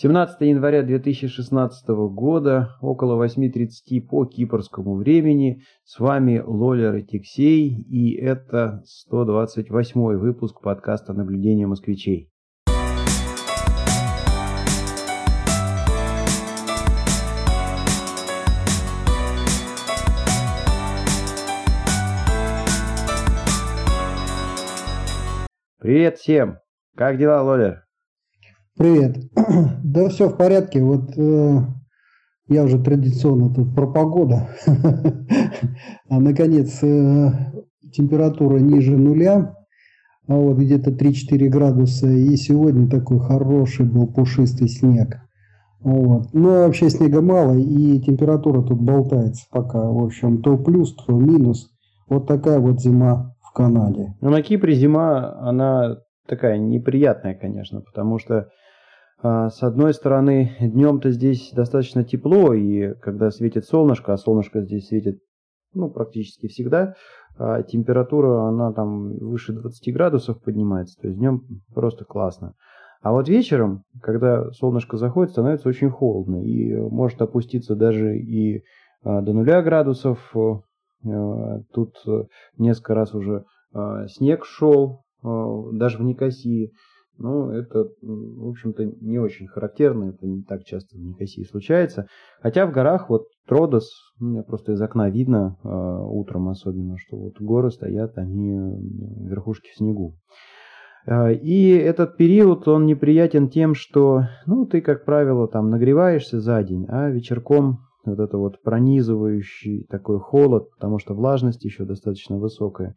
17 января 2016 года, около 8.30 по кипрскому времени. С вами Лолер и Тиксей, и это 128 выпуск подкаста «Наблюдение москвичей». Привет всем! Как дела, Лолер? Привет. Да все в порядке. Вот э, я уже традиционно тут про погоду. а наконец э, температура ниже нуля. А вот где-то 3-4 градуса. И сегодня такой хороший был пушистый снег. Вот. Но вообще снега мало, и температура тут болтается пока. В общем, то плюс, то минус. Вот такая вот зима в Канаде. Ну, на Кипре зима, она такая неприятная, конечно, потому что а, с одной стороны, днем-то здесь достаточно тепло, и когда светит солнышко, а солнышко здесь светит ну, практически всегда, а температура, она там выше 20 градусов поднимается, то есть днем просто классно. А вот вечером, когда солнышко заходит, становится очень холодно, и может опуститься даже и а, до нуля градусов. Э, тут несколько раз уже снег шел, даже в Никосии. Ну, это, в общем-то, не очень характерно, это не так часто в Никосии случается. Хотя в горах, вот Тродос, у меня просто из окна видно, э, утром особенно, что вот горы стоят, они верхушки в снегу. Э, и этот период, он неприятен тем, что, ну, ты, как правило, там нагреваешься за день, а вечерком вот это вот пронизывающий такой холод, потому что влажность еще достаточно высокая, а,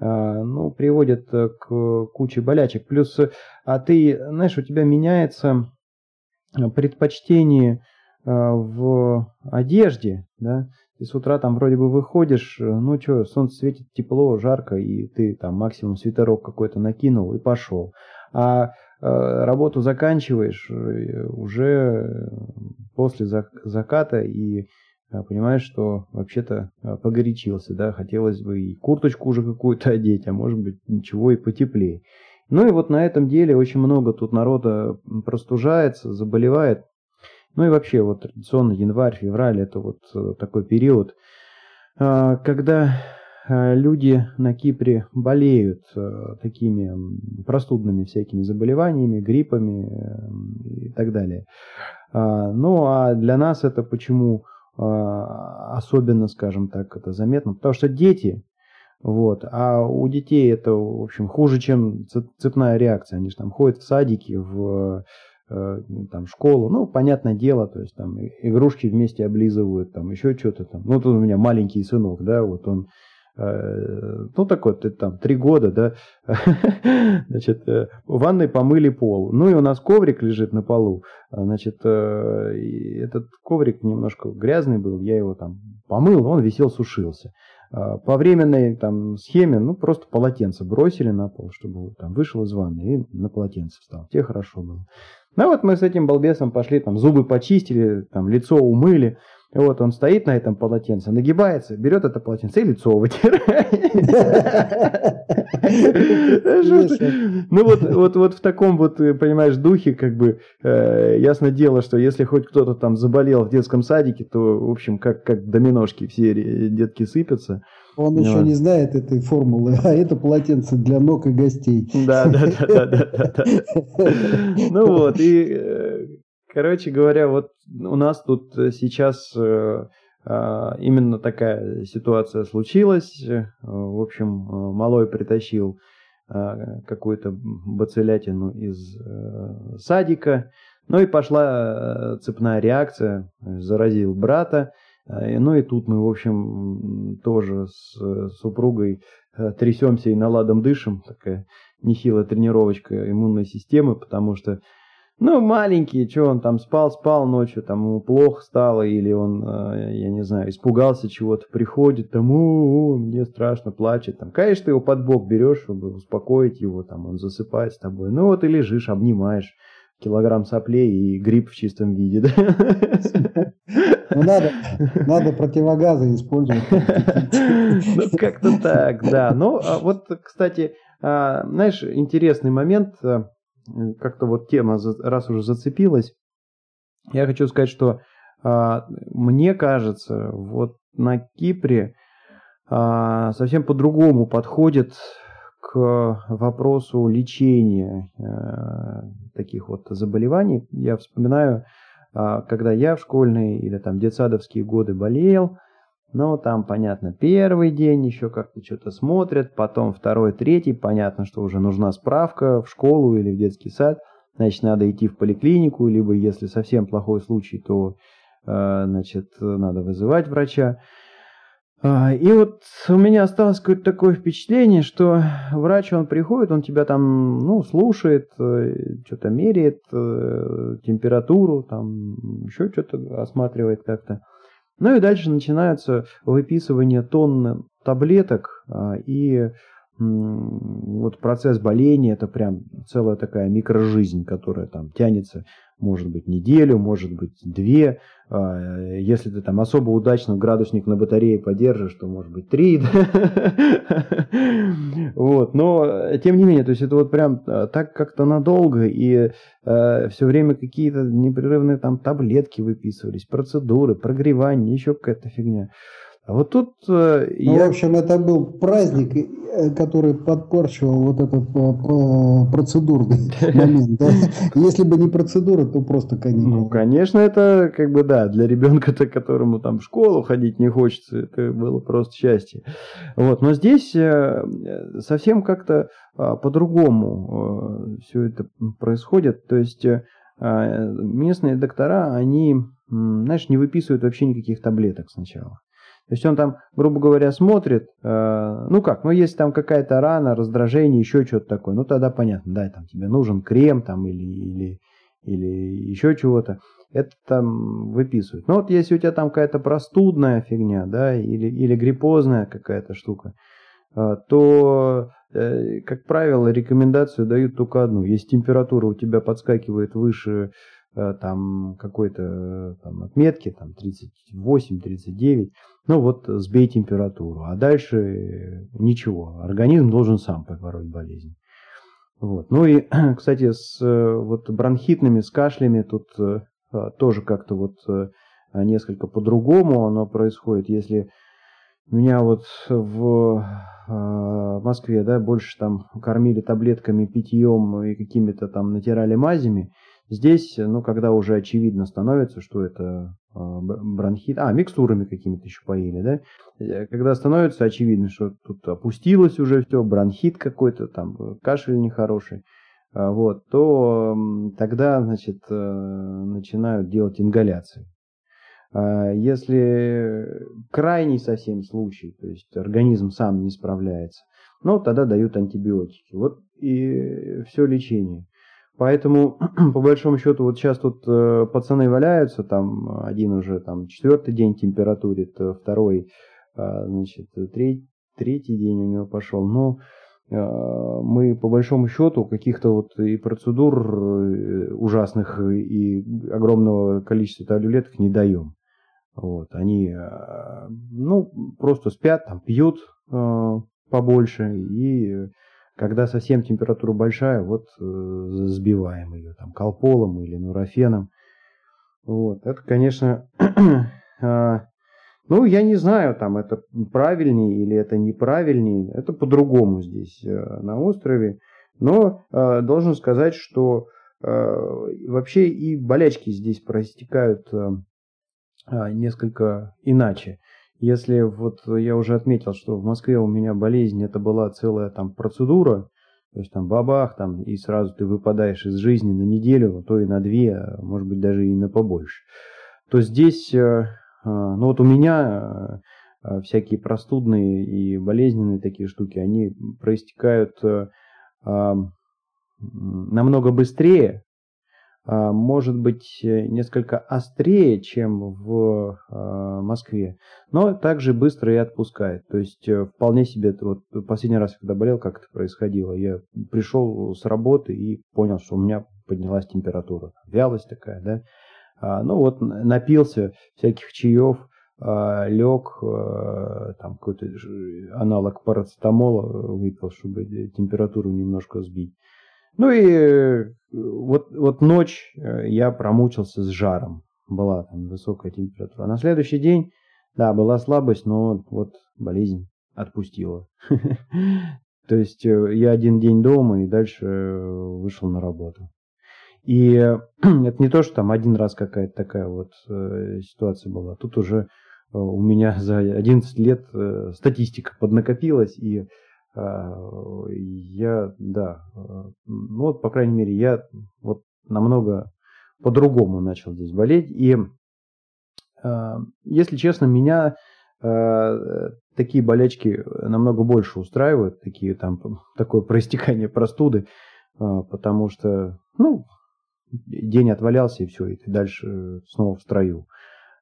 ну, приводит э, к куче болячек. Плюс, э, а ты, знаешь, у тебя меняется э, предпочтение в одежде, да, ты с утра там вроде бы выходишь, ну что, солнце светит тепло, жарко, и ты там максимум свитерок какой-то накинул и пошел. А работу заканчиваешь уже после заката и а, понимаешь, что вообще-то а, погорячился, да, хотелось бы и курточку уже какую-то одеть, а может быть ничего и потеплее. Ну и вот на этом деле очень много тут народа простужается, заболевает. Ну и вообще вот традиционно январь, февраль это вот э, такой период, а, когда люди на Кипре болеют такими простудными всякими заболеваниями, гриппами э, и так далее. Ну а для нас это почему а, особенно, скажем так, это заметно, потому что дети, вот, а у детей это, в общем, хуже, чем цепная реакция, они же там ходят в садики, в э, там школу, ну, понятное дело, то есть там игрушки вместе облизывают, там еще что-то там, ну, тут у меня маленький сынок, да, вот он Э, ну, такой, ты там, три года, да, значит, э, в ванной помыли пол. Ну, и у нас коврик лежит на полу, значит, э, этот коврик немножко грязный был, я его там помыл, он висел, сушился. По временной там схеме, ну, просто полотенце бросили на пол, чтобы там вышел из ванны и на полотенце встал. Тебе хорошо было. Ну, вот мы с этим балбесом пошли, там, зубы почистили, там, лицо умыли. Вот он стоит на этом полотенце, нагибается, берет это полотенце и лицо вытирает. Ну вот, вот, вот в таком вот, э, понимаешь, духе, как бы, э, ясно дело, что если хоть кто-то там заболел в детском садике, то, в общем, как, как доминошки все детки сыпятся. Он еще не знает этой формулы, а это полотенце для ног и гостей. Да, да, да, да, да. Ну вот, и э, Короче говоря, вот у нас тут э, сейчас э, а, именно такая ситуация случилась. Э, в общем, малой притащил а, какую-то бацилятину из садика. Ну и пошла цепная реакция, заразил брата. Ну и тут мы, в общем, тоже с супругой трясемся и наладом дышим. Такая нехилая тренировочка иммунной системы, потому что ну, маленький, что он там спал, спал ночью, там ему плохо стало, или он, э, я не знаю, испугался чего-то, приходит, там, о, мне страшно, плачет, там, конечно, ты его под бок берешь, чтобы успокоить его, там, он засыпает с тобой, ну, вот и лежишь, обнимаешь, килограмм соплей и грипп в чистом виде, да? Ну, надо, надо противогазы использовать. Ну, как-то так, да. Ну, а вот, кстати, а, знаешь, интересный момент, э, как-то вот тема, раз уже зацепилась, Я хочу сказать, что а, мне кажется, вот на Кипре а, совсем по-другому подходит к вопросу лечения а, таких вот заболеваний. Я вспоминаю, когда я в школьные или там детсадовские годы болел, ну, там, понятно, первый день еще как-то что-то смотрят, потом второй, третий, понятно, что уже нужна справка в школу или в детский сад, значит, надо идти в поликлинику, либо, если совсем плохой случай, то, э, значит, надо вызывать врача. А, и вот у меня осталось какое-то такое впечатление, что врач, он приходит, он тебя там, ну, слушает, э, что-то меряет, э, температуру, там, еще что-то осматривает как-то. Ну и дальше начинаются выписывание тонн таблеток, а, и вот процесс боления это прям целая такая микрожизнь, которая там тянется может быть неделю, может быть две. А, если ты там особо удачно градусник на батарее поддержишь, то может быть три. Вот, но тем не менее, то есть это вот прям а, так как-то надолго и а, все время какие-то непрерывные там таблетки выписывались, процедуры, прогревание, еще какая-то фигня. А вот тут э, ну, я... В общем, это был праздник, э, который подпорчивал вот этот э, процедурный момент. Да? Если бы не процедура, то просто каникулы. Ну, конечно, это как бы да, для ребенка-то, которому там в школу ходить не хочется, это было просто счастье. Вот, но здесь совсем как-то а, по-другому все это происходит. То есть местные доктора, они, знаешь, не выписывают вообще никаких таблеток сначала. То есть он там, грубо говоря, смотрит, э, ну как, ну если там какая-то рана, раздражение, еще что-то такое, ну тогда понятно, да, там тебе нужен крем там или, или, или еще чего-то, это там выписывают. Но вот если у тебя там какая-то простудная фигня, да, или, или гриппозная какая-то штука, э, то, э, как правило, рекомендацию дают только одну. Если температура у тебя подскакивает выше там какой-то э, там отметки, там 38-39, ну вот сбей температуру, а дальше ничего, организм должен сам побороть болезнь. Вот. Ну и, кстати, с э, вот бронхитными, с кашлями тут тоже как-то вот несколько по-другому оно происходит. Если меня вот в Москве, да, больше там кормили таблетками, питьем и какими-то там натирали мазями, Здесь, ну, когда уже очевидно становится, что это а, бронхит, а, микстурами какими-то еще поили, да, э, когда становится очевидно, что тут опустилось уже все, бронхит какой-то, там, кашель нехороший, вот, то тогда, значит, э, начинают делать ингаляции. А если крайний совсем случай, то есть организм сам не справляется, ну, тогда дают антибиотики. Вот и все лечение. Поэтому, по большому счету, вот сейчас тут э, пацаны валяются, там один уже там четвертый день температурит, э, второй, э, значит, треть, третий день у него пошел. Но э, мы, по большому счету, каких-то вот и процедур э, ужасных и огромного количества таблеток не даем. Вот, они, э, ну, просто спят, там, пьют э, побольше и когда совсем температура большая, вот э, сбиваем ее там колполом или нурофеном. Вот, это, конечно, а, ну, я не знаю, там это правильнее или это неправильнее, это по-другому здесь э, на острове. Но э, должен сказать, что вообще и болячки здесь проистекают а, несколько иначе. Если вот я уже отметил, что в Москве у меня болезнь, это была целая там процедура, то есть там бабах, там, и сразу ты выпадаешь из жизни на неделю, а то и на две, а может быть даже и на побольше. То здесь, э, э, ну вот у меня э, всякие простудные и болезненные такие штуки, они проистекают намного быстрее, может быть э, несколько острее, чем в а, Москве, но также быстро и отпускает. То есть э, вполне себе, вот последний раз, когда болел, как это происходило, я пришел с работы и понял, что у меня поднялась температура, вялость такая, да. А, ну вот напился всяких чаев, лег, там какой-то аналог парацетамола выпил, чтобы температуру немножко сбить. Ну и вот, вот ночь я промучился с жаром. Была там высокая температура. На следующий день, да, была слабость, но вот болезнь отпустила. То есть я один день дома и дальше вышел на работу. И это не то, что там один раз какая-то такая вот э, ситуация была. Тут уже э, у меня за 11 лет э, статистика поднакопилась, и э, я, да, э, ну вот, по крайней мере, я вот намного по-другому начал здесь болеть. И, э, если честно, меня э, такие болячки намного больше устраивают, такие там, такое проистекание простуды, э, потому что, ну, день отвалялся и все, и ты дальше снова в строю.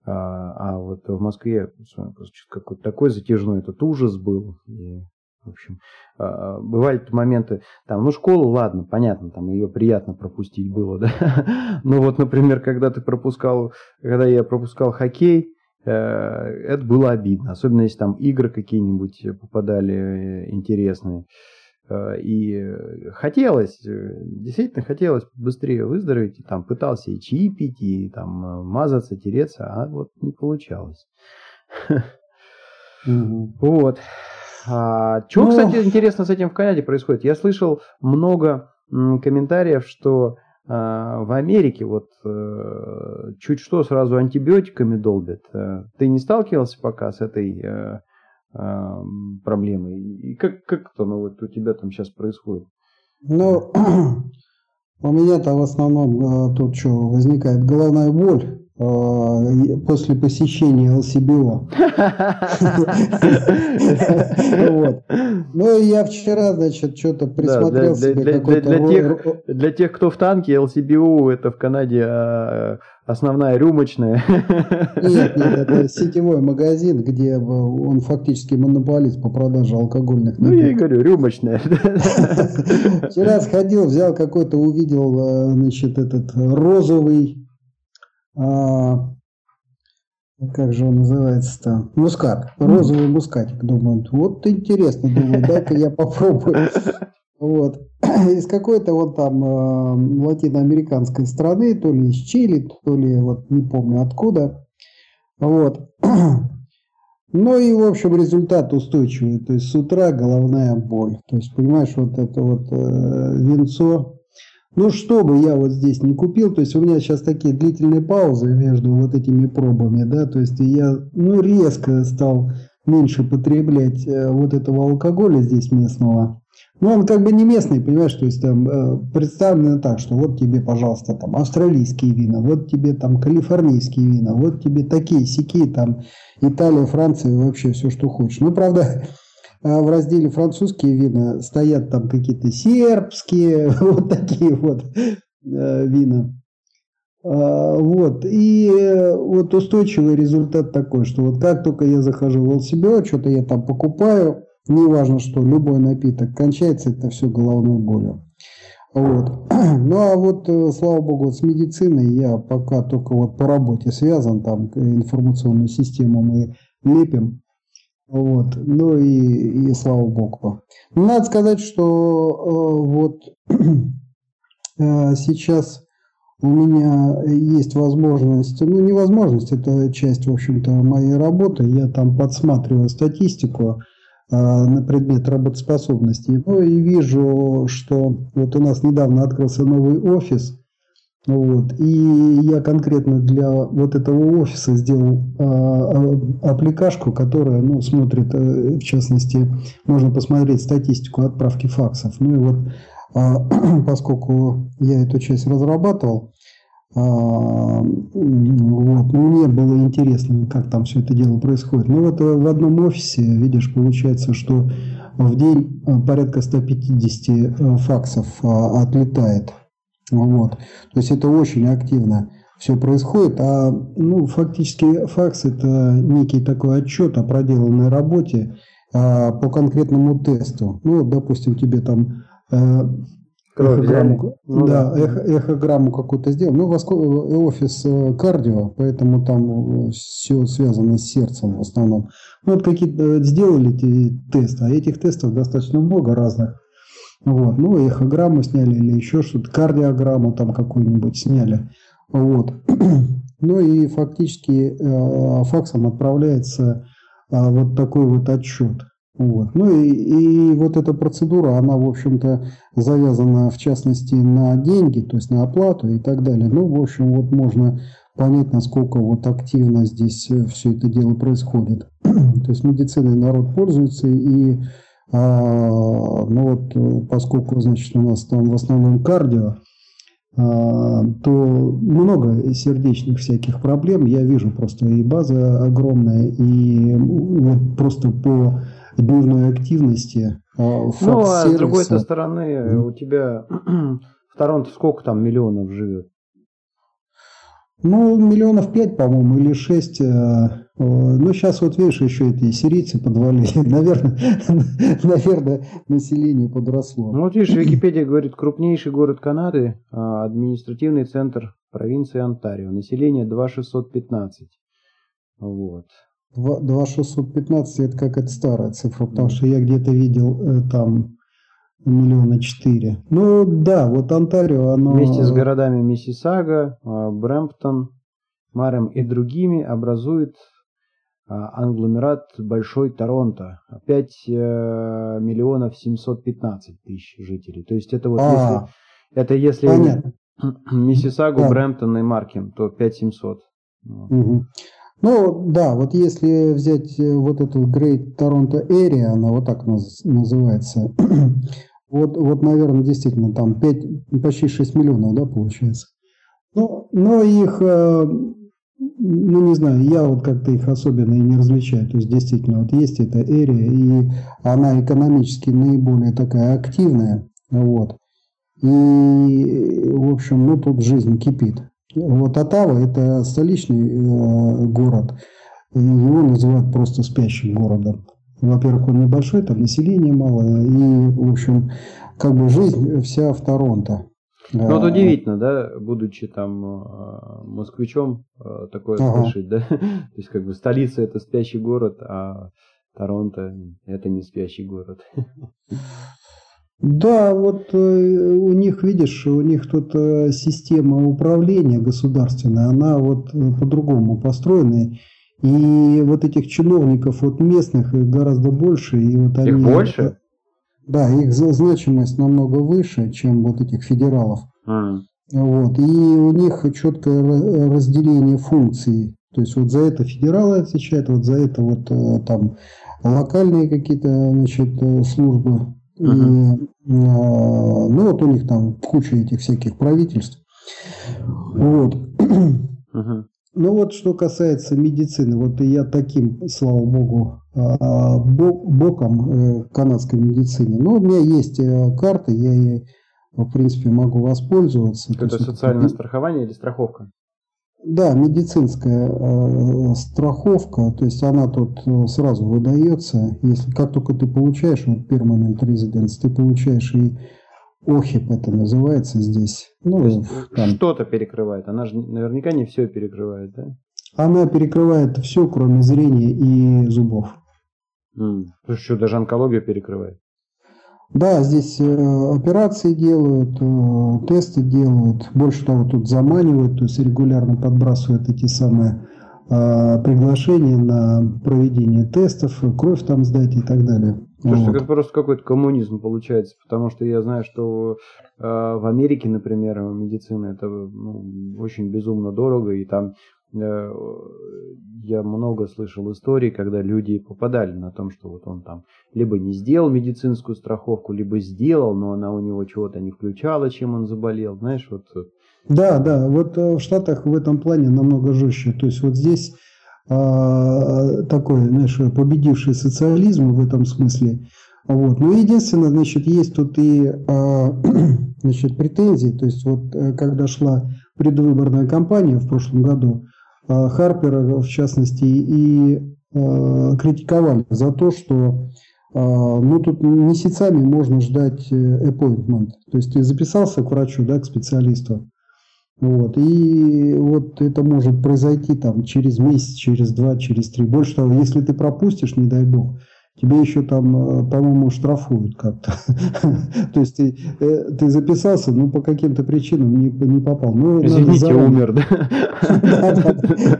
А, а вот в Москве какой-то такой затяжной этот ужас был. И, в общем, а, бывали моменты, там, ну, школу, ладно, понятно, там ее приятно пропустить было, да. Но вот, например, когда ты пропускал, когда я пропускал хоккей, э, это было обидно. Особенно если там игры какие-нибудь попадали э, интересные. Э, и хотелось, действительно хотелось быстрее выздороветь. И там пытался и чаи пить, и там мазаться, тереться, а вот не получалось. Вот. А, что, ну... кстати, интересно с этим в Канаде происходит? Я слышал много комментариев, что а, в Америке вот чуть что сразу антибиотиками долбят. Ты не сталкивался пока с этой проблемы. И как, как это ну, вот у тебя там сейчас происходит? Ну, у меня-то в основном э, тут что, возникает головная боль э, после посещения ЛСБО. Ну, я вчера, значит, что-то присмотрел себе какой-то... Для тех, кто в танке, ЛСБО это в Канаде а, основная рюмочная. Нет, нет, это сетевой магазин, где он фактически монополист по продаже алкогольных напитков. Ну, я и говорю, рюмочная. Вчера сходил, взял какой-то, увидел, э, значит, этот розовый, а, как же он называется-то? Мускат. Розовый мускатик. Думаю, вот интересно, думаю, дай-ка я попробую. Вот. Из какой-то вот там э, латиноамериканской страны, то ли из Чили, то ли вот не помню откуда. Вот. Ну и, в общем, результат устойчивый. То есть с утра головная боль. То есть, понимаешь, вот это вот э, винцо. Ну, что бы я вот здесь не купил, то есть у меня сейчас такие длительные паузы между вот этими пробами, да, то есть я, ну, резко стал меньше потреблять э, вот этого алкоголя здесь местного. Ну, он как бы не местный, понимаешь, то есть там э, представлено так, что вот тебе, пожалуйста, там австралийские вина, вот тебе там калифорнийские вина, вот тебе такие, сякие, там Италия, Франция, вообще все, что хочешь. Ну, правда, в разделе французские вина стоят там какие-то сербские, вот такие вот э, вина. А, вот. И э, вот устойчивый результат такой, что вот как только я захожу в ЛСБО, что-то я там покупаю, неважно что, любой напиток, кончается это все головной болью. Вот. Ну а вот, э, слава богу, вот с медициной я пока только вот по работе связан, там информационную систему мы лепим. Вот. Ну и, и слава богу. Надо сказать, что э, вот э, сейчас у меня есть возможность, ну не возможность, это часть, в общем-то, моей работы. Я там подсматриваю статистику а, на предмет работоспособности. Ну и вижу, что вот у нас недавно открылся новый офис, вот, и я конкретно для вот этого офиса сделал а, аппликашку, которая ну, смотрит, э, в частности, можно посмотреть статистику отправки факсов. Ну и вот а, поскольку я эту часть разрабатывал, а, вот. Мне было интересно, как там все это дело происходит. Ну вот в одном офисе, видишь, получается, что в день а, порядка 150 э, факсов а, отлетает. Вот. То есть это очень активно все происходит. А ну, фактически факс это некий такой отчет о проделанной работе по конкретному тесту. Ну, допустим, тебе там э, эхограмму, ну, да, да. Эхо, эхограмму какую-то сделал. Ну, офис э, кардио, поэтому там э, все связано с сердцем в основном. Ну, вот какие-то э, сделали эти тесты, а этих тестов достаточно много разных. Вот. Ну, эхограмму сняли или еще что-то, кардиограмму там какую-нибудь сняли. Вот. Ну и фактически э, факсом отправляется э, вот такой вот отчет. Вот. Ну и, и вот эта процедура, она, в общем-то, завязана, в частности, на деньги, то есть на оплату и так далее. Ну, в общем, вот можно понять, насколько вот активно здесь э, все это дело происходит. то есть медициной народ пользуется и а, ну вот, э, поскольку, значит, у нас там в основном кардио, а, то много сердечных всяких проблем. Я вижу просто и база огромная, и вот просто по дневной активности. А, ну, а с другой стороны, у тебя в Торонто сколько там миллионов живет? Ну, миллионов пять, по-моему, или шесть. Э, э, ну, сейчас вот видишь, еще эти сирийцы подвалили. Наверное, наверное, население подросло. Ну, вот видишь, Википедия говорит, крупнейший город Канады, а, административный центр провинции Онтарио. Население 2615. Вот. 2615 это как это старая цифра, потому что я где-то видел э, там миллиона четыре. Ну да, вот Онтарио, оно... Вместе с городами Миссисага, а, Брэмптон, Марем и другими образует а, англомерат Большой Торонто. 5 э, миллионов 715 тысяч жителей. То есть это вот а, если... Это если понятно. Миссисагу, да. Брэмптон и Маркем, то 5700. Угу. Ну да, вот если взять э, вот эту Great Toronto Area, она вот так называется, вот, вот наверное, действительно там 5, почти 6 миллионов, да, получается. Ну, но их, э, ну не знаю, я вот как-то их особенно и не различаю. То есть действительно вот есть эта area, и она экономически наиболее такая активная, вот. И, в общем, ну тут жизнь кипит. Вот Оттава – это столичный э, город. Его называют просто спящим городом. Во-первых, он небольшой, там населения мало, и, в общем, как бы жизнь вся в Торонто. Ну, вот а, удивительно, да, будучи там э, москвичом, э, такое ага. слышать, да? То есть, как бы столица – это спящий город, а Торонто – это не спящий город. Да, вот э, у них, видишь, у них тут система управления государственная, она вот по-другому построена. И вот этих чиновников вот местных гораздо больше. И вот их они, больше? Да, их значимость намного выше, чем вот этих федералов. Mm. Вот. И у них четкое разделение функций. То есть вот за это федералы отвечают, вот за это вот там локальные какие-то значит, службы Uh-huh. И, ну вот у них там куча этих всяких правительств. Вот. Uh-huh. Ну вот что касается медицины, вот я таким, слава богу, а, боком э, канадской медицине. Но у меня есть э, карта, я ей, в принципе, могу воспользоваться. Это социальное страхование или страховка? Да, медицинская э, страховка, то есть она тут сразу выдается. Если как только ты получаешь вот permanent residence, ты получаешь и ОХИП это называется здесь. Ну, то есть там. что-то перекрывает. Она же наверняка не все перекрывает, да? Она перекрывает все, кроме зрения и зубов. Mm. Что даже онкологию перекрывает? Да, здесь э, операции делают, э, тесты делают. Больше того, тут заманивают, то есть регулярно подбрасывают эти самые э, приглашения на проведение тестов, кровь там сдать и так далее. Слушай, вот. это просто какой-то коммунизм получается, потому что я знаю, что э, в Америке, например, медицина это ну, очень безумно дорого, и там Э, я много слышал историй, когда люди попадали на том, что вот он там либо не сделал медицинскую страховку, либо сделал, но она у него чего-то не включала, чем он заболел, знаешь, вот. Да, да, вот э, в Штатах в этом плане намного жестче. То есть вот здесь такой, знаешь, победивший социализм в этом смысле. Вот. Но единственное, значит, есть тут и а, значит, претензии. То есть вот э, когда шла предвыборная кампания в прошлом году, Э, Харпера, в частности, и э, критиковали за то, что э, ну, тут месяцами можно ждать appointment. То есть ты записался к врачу, да, к специалисту. Вот. И вот это может произойти там через месяц, через два, через три. Больше того, если ты пропустишь, не дай бог, тебе еще там, э, по-моему, штрафуют как-то. То есть ты, э, ты записался, но по каким-то причинам не, не попал. Ну, Извините, умер,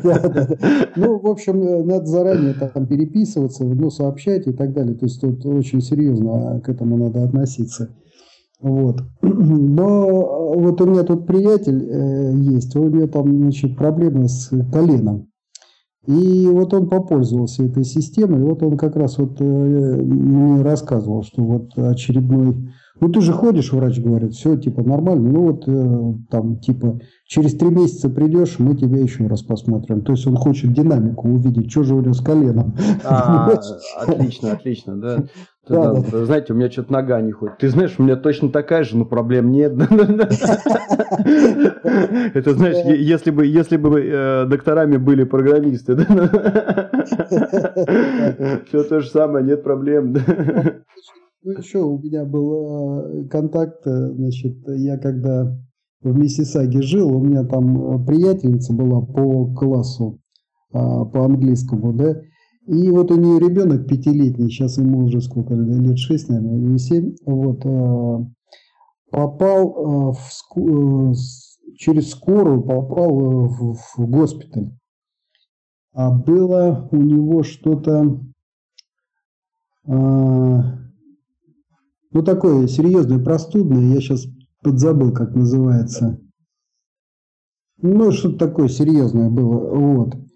да? Ну, в общем, э, надо заранее там переписываться, ну, сообщать и так далее. То есть тут очень серьезно к этому надо относиться. Вот. Но вот у меня тут приятель э, есть, у него там значит, проблемы с коленом. И вот он попользовался этой системой, вот он как раз вот э, мне рассказывал, что вот очередной... Ну ты же ходишь, врач говорит, все типа нормально, ну вот э, там типа через три месяца придешь, мы тебя еще раз посмотрим. То есть он хочет динамику увидеть, что же у него с коленом. А, отлично, отлично, да. Да, да, да. Знаете, у меня что-то нога не ходит. Ты знаешь, у меня точно такая же, но проблем нет. Это знаешь, если бы, если бы э, докторами были программисты, все то же самое, нет проблем. Ну еще у меня был э, контакт, э, значит, я когда в Миссисаге жил, у меня там приятельница была по классу, а, по английскому, да, и вот у нее ребенок пятилетний, сейчас ему уже сколько лет, шесть, наверное, или семь, вот, э, попал э, в, э, через скорую, попал в, в госпиталь. А было у него что-то, ну, такое серьезное, простудное, я сейчас подзабыл, как называется. Ну, что-то такое серьезное было, вот.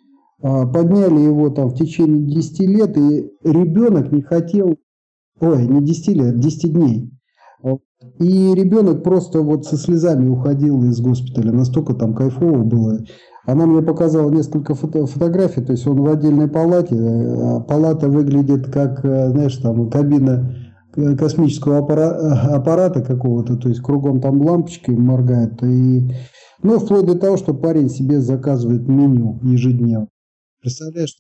А, подняли его там в течение 10 лет, и ребенок не хотел, ой, не 10 лет, 10 дней. И ребенок просто вот со слезами уходил из госпиталя, настолько там кайфово было. Она мне показала несколько фото фотографий, то есть он в отдельной палате, а палата выглядит как, э, знаешь, там кабина э, космического аппарата, э, аппарата какого-то, то есть кругом там лампочки моргают, и, ну, вплоть до того, что парень себе заказывает меню ежедневно. Представляешь,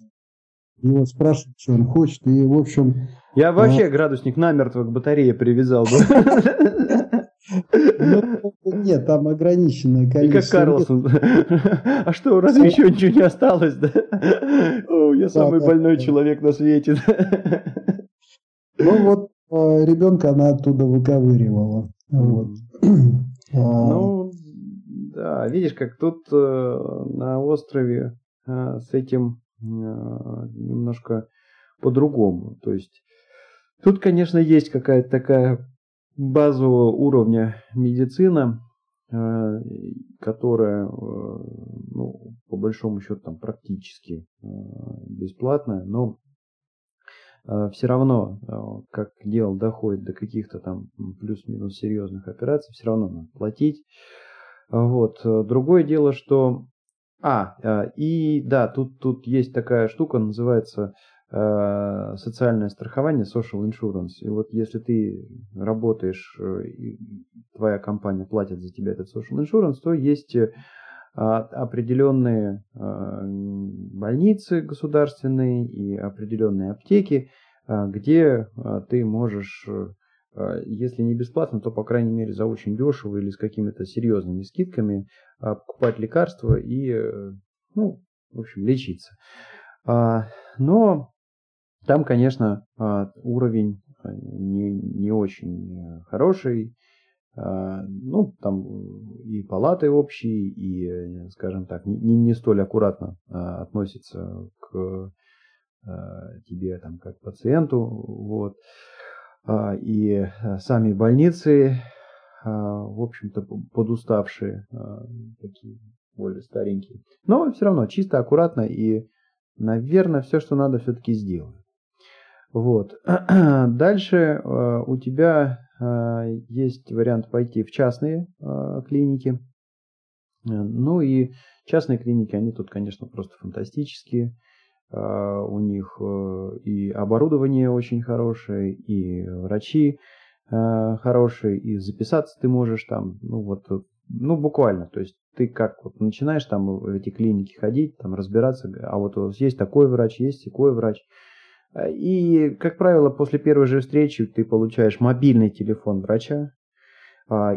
его спрашивают, что он хочет, и, в общем... Я вообще а... градусник намертво к батарее привязал бы. Ну, нет, там ограниченное количество. И как Карлсон. А что, разве еще ничего не осталось, да? Я самый больной человек на свете. Ну вот а, ребенка она оттуда выковыривала. А. Ну, да, видишь, как тут э, на острове с этим а, немножко по-другому. То есть тут, конечно, есть какая-то такая базового уровня медицина, а, которая, ну, по большому счету, там практически бесплатная, но все равно, как дело доходит до каких-то там плюс-минус серьезных операций, все равно надо платить. Вот. Другое дело, что а, э, и да, тут, тут есть такая штука, называется э, социальное страхование, social insurance. И вот если ты работаешь, э, и твоя компания платит за тебя этот social insurance, то есть определенные больницы государственные и определенные аптеки, где ты можешь а, если не бесплатно, то, по крайней мере, за очень дешево или с какими-то серьезными скидками а, покупать лекарства и, э, ну, в общем, лечиться. А, но там, конечно, уровень не, не очень хороший. Ну, там и палаты общие, и, скажем так, не, не столь аккуратно относятся к тебе там как пациенту. Вот. А, и э, сами больницы, а, в общем-то, подуставшие, а, такие более старенькие. Но все равно чисто, аккуратно и, наверное, все, что надо, все-таки сделают. Вот. Дальше у тебя есть вариант пойти в частные клиники. Ну и частные клиники, они тут, конечно, просто фантастические. А, у них э, и оборудование очень хорошее, и врачи э, хорошие, и записаться ты можешь там, ну вот, ну буквально, то есть ты как вот начинаешь там в эти клиники ходить, там разбираться, а вот у вас есть такой врач, есть такой врач, и, как правило, после первой же встречи ты получаешь мобильный телефон врача,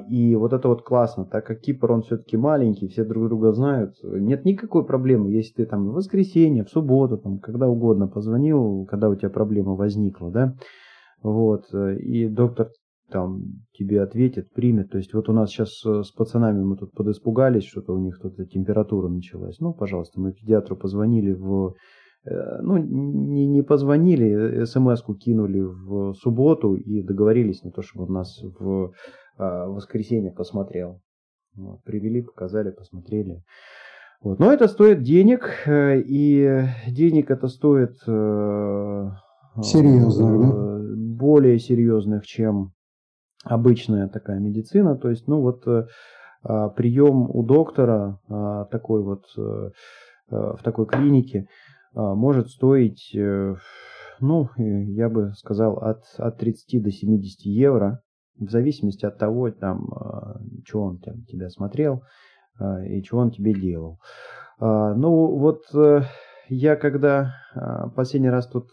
и вот это вот классно, так как Кипр, он все-таки маленький, все друг друга знают, нет никакой проблемы, если ты там в воскресенье, в субботу, там, когда угодно позвонил, когда у тебя проблема возникла, да, вот, и доктор там тебе ответит, примет. То есть вот у нас сейчас с пацанами мы тут подиспугались, что-то у них тут температура началась. Ну, пожалуйста, мы педиатру позвонили в Э, ну, не, не позвонили, смс-ку кинули в субботу и договорились на то, чтобы он нас в а, воскресенье посмотрел. Вот, привели, показали, посмотрели. Вот. Но это стоит денег, э, и денег это стоит э, серьезно, да? более серьезных, чем обычная такая медицина. То есть, ну вот а, прием у доктора а, такой вот в такой клинике а, может стоить, э, ну, э, я бы сказал, от, от 30 до 70 евро, в зависимости от того, там, а, что он там, тебя смотрел а, и что он тебе делал. Ну, вот э, я когда последний раз тут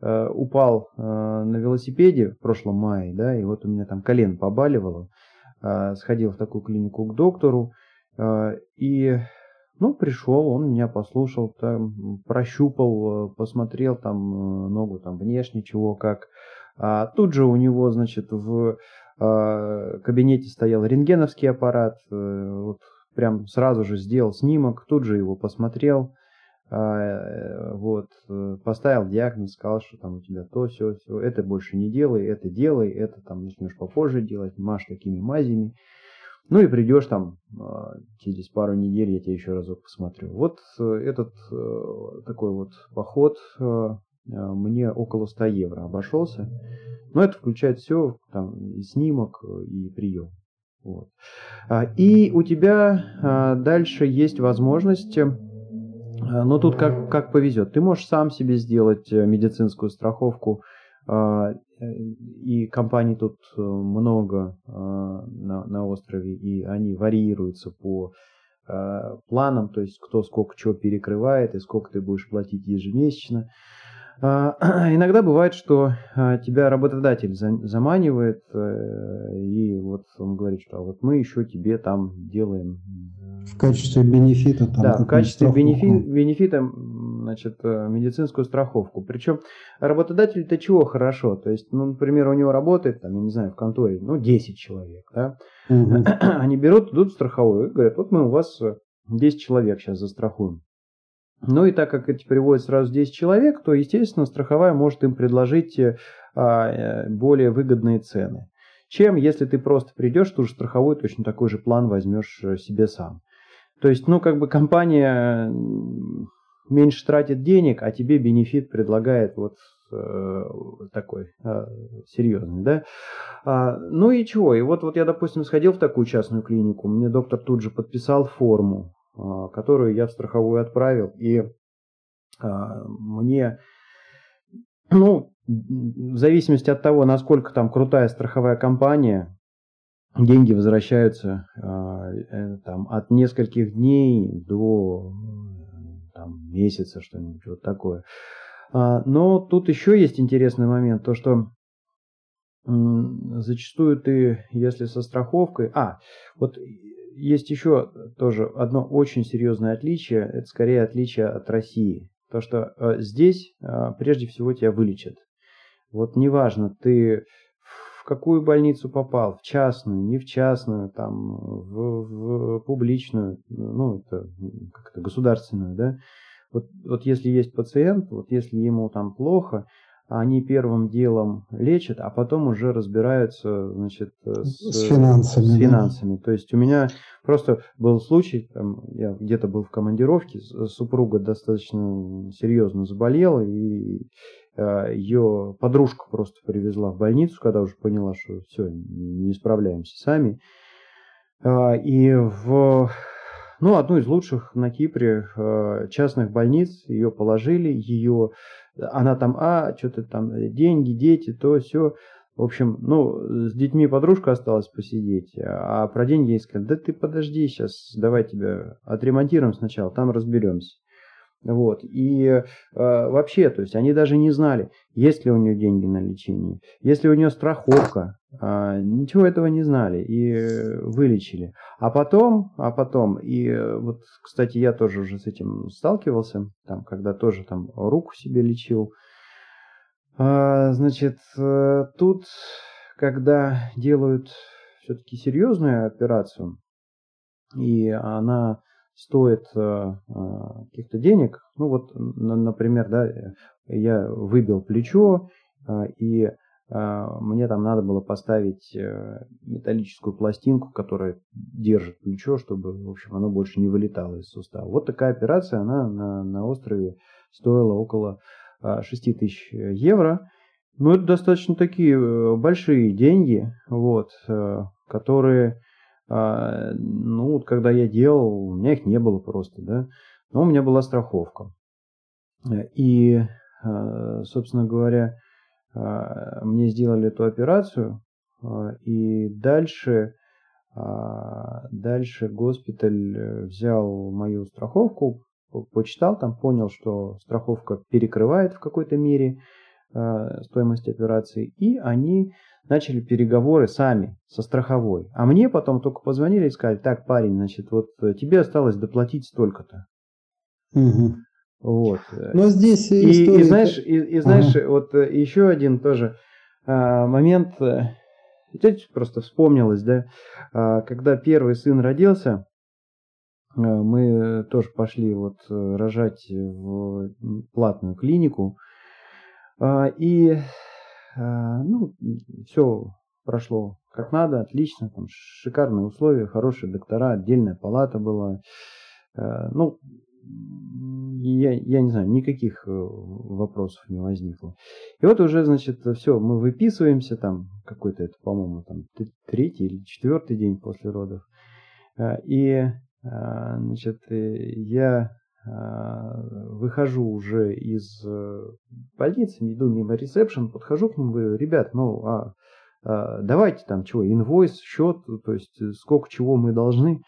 упал на велосипеде в прошлом мае, да, и вот у меня там колено побаливало, сходил в такую клинику к доктору, и ну, пришел, он меня послушал, там, прощупал, э, посмотрел там э, ногу там внешне, чего как. А тут же у него, значит, в э, кабинете стоял рентгеновский аппарат, э, вот прям сразу же сделал снимок, тут же его посмотрел, э, вот, э, поставил диагноз, сказал, что там у тебя то, все, все, это больше не делай, это делай, это там начнешь попозже делать, маш такими мазями. Ну и придешь там а, через пару недель, я тебя еще разок посмотрю. Вот этот такой вот поход мне около 100 евро обошелся. Но это включает все, там и снимок, и прием. Вот. А, и у тебя а, дальше есть возможность, но тут как, как повезет. Ты можешь сам себе сделать медицинскую страховку Э, и компаний тут э, много э, на, на острове, и они варьируются по планам, то есть кто сколько чего перекрывает и сколько ты будешь платить ежемесячно. Иногда бывает, что тебя работодатель заманивает, и вот он говорит, что «А вот мы еще тебе там делаем... В качестве бенефита. Там, да, в качестве бенефи, бенефита значит, э, медицинскую страховку. Причем работодатель-то чего хорошо? То есть, ну, например, у него работает, там, я не знаю, в конторе, ну, 10 человек, да? Угу. Они берут, идут в страховую и говорят, вот мы у вас 10 человек сейчас застрахуем. Ну и так как эти приводят сразу 10 человек, то, естественно, страховая может им предложить э, а, э, более выгодные цены. Чем если ты просто придешь, ту же страховую, точно такой же план возьмешь себе сам. То есть, ну, как бы компания меньше тратит денег, а тебе бенефит предлагает вот э, такой э, серьезный, да. А, ну и чего? И вот, вот я, допустим, сходил в такую частную клинику, мне доктор тут же подписал форму, э, которую я в страховую отправил, и э, мне, ну, в зависимости от того, насколько там крутая страховая компания, деньги возвращаются э, э там, от нескольких дней до там, месяца, что-нибудь вот такое. А, но тут еще есть интересный момент, то что зачастую ты, если со страховкой... А, вот есть еще тоже одно очень серьезное отличие, это скорее отличие от России. То, что э, здесь э, прежде всего тебя вылечат. Вот неважно, ты в какую больницу попал, в частную, не в частную, там, в, в публичную, ну, это как-то государственную, да. Вот, вот если есть пациент, вот если ему там плохо, они первым делом лечат, а потом уже разбираются, значит, с, с финансами. С финансами. Да? То есть у меня просто был случай, там, я где-то был в командировке, супруга достаточно серьезно заболела, и Э, ее подружка просто привезла в больницу, когда уже поняла, что все, не справляемся сами. Э, и в ну, одну из лучших на Кипре э, частных больниц ее положили, ее, она там, а, что-то там, деньги, дети, то, все. В общем, ну, с детьми подружка осталась посидеть, а про деньги ей сказали, да ты подожди сейчас, давай тебя отремонтируем сначала, там разберемся. Вот. И э, вообще, то есть они даже не знали, есть ли у нее деньги на лечение, есть ли у нее страховка, ничего этого не знали и вылечили. А потом, а потом, и вот, кстати, я тоже уже с этим сталкивался, там, когда тоже там руку себе лечил. А, значит, э, тут, когда делают все-таки серьезную операцию, и она стоит э, э, каких-то денег, ну вот, например, да, я выбил плечо, и мне там надо было поставить металлическую пластинку, которая держит плечо, чтобы, в общем, оно больше не вылетало из сустава. Вот такая операция, она на, на острове стоила около 6 тысяч евро. Ну, это достаточно такие э, большие деньги, вот, э, которые, а, ну, вот когда я делал, у меня их не было просто, да, но у меня была страховка. И, а, собственно говоря, а, мне сделали эту операцию, и дальше, дальше госпиталь э, взял мою страховку, почитал там, понял, что страховка перекрывает в какой-то мере э, стоимость операции, и они начали переговоры сами со страховой. А мне потом только позвонили и сказали, так, парень, значит, вот э, тебе осталось доплатить столько-то. Угу. Вот. Но здесь и, история... и знаешь, и, и знаешь, ага. вот э, еще один тоже а, момент, здесь просто вспомнилось, да, а, когда первый сын родился, Э, мы тоже пошли вот э, рожать в платную клинику. А, и э, ну, все прошло как надо, отлично, там шикарные условия, хорошие доктора, отдельная палата была. Ну, я, я не знаю, никаких вопросов не возникло. И вот уже, значит, все, мы выписываемся там, какой-то это, по-моему, там третий или четвертый день после родов. И а, значит, э, я выхожу уже из э, больницы, иду мимо ресепшн, подхожу к ним, говорю, ребят, ну, а, а, давайте там чего, инвойс, счет, то есть э, сколько чего мы должны.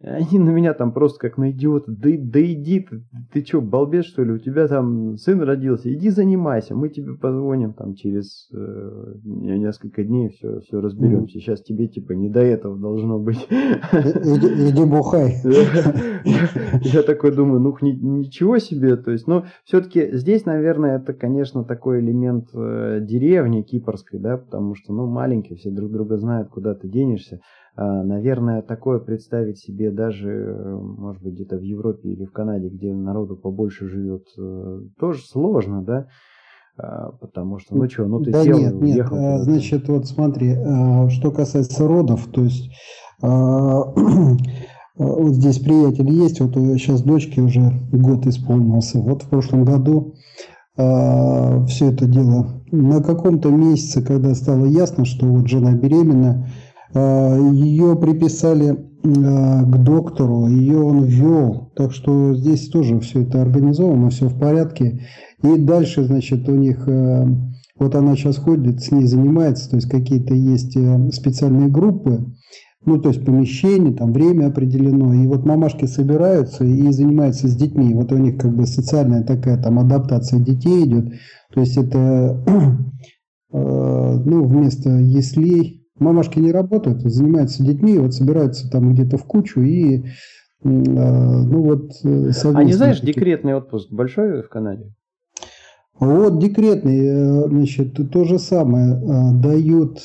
Они на меня там просто как на идиота. Да, да иди ты, ты что, балбес что ли? У тебя там сын родился. Иди занимайся. Мы тебе позвоним там через э, несколько дней, все, все разберемся. Сейчас тебе типа не до этого должно быть. Иди, иди бухай. Я такой думаю, ну ничего себе. То есть, ну, все-таки здесь, наверное, это, конечно, такой элемент э, деревни кипрской, да, потому что, ну, маленькие, все друг друга знают, куда ты денешься. А, наверное, такое представить себе даже, может быть, где-то в Европе или в Канаде, где народу побольше живет, э, тоже сложно, да? А, потому что, ну что, ну ты да сел нет, уехал. Нет, значит, вот смотри, что касается родов, то есть вот здесь приятель есть, вот сейчас дочке уже год исполнился. Вот в прошлом году все это дело на каком-то месяце, когда стало ясно, что вот жена беременна, а, ее приписали а, к доктору, ее он ввел. Так что здесь тоже все это организовано, все в порядке. И дальше, значит, у них, а, вот она сейчас ходит, с ней занимается, то есть какие-то есть э, специальные группы, ну, то есть помещение, там время определено. И вот мамашки собираются и занимаются с детьми. Вот у них как бы социальная такая там адаптация детей идет. То есть это, ну, вместо яслей Мамашки не работают, занимаются детьми, вот собираются там где-то в кучу и ну вот э, А не знаешь, декретный отпуск большой в Канаде? Вот декретный, э, значит, то же самое э, дают.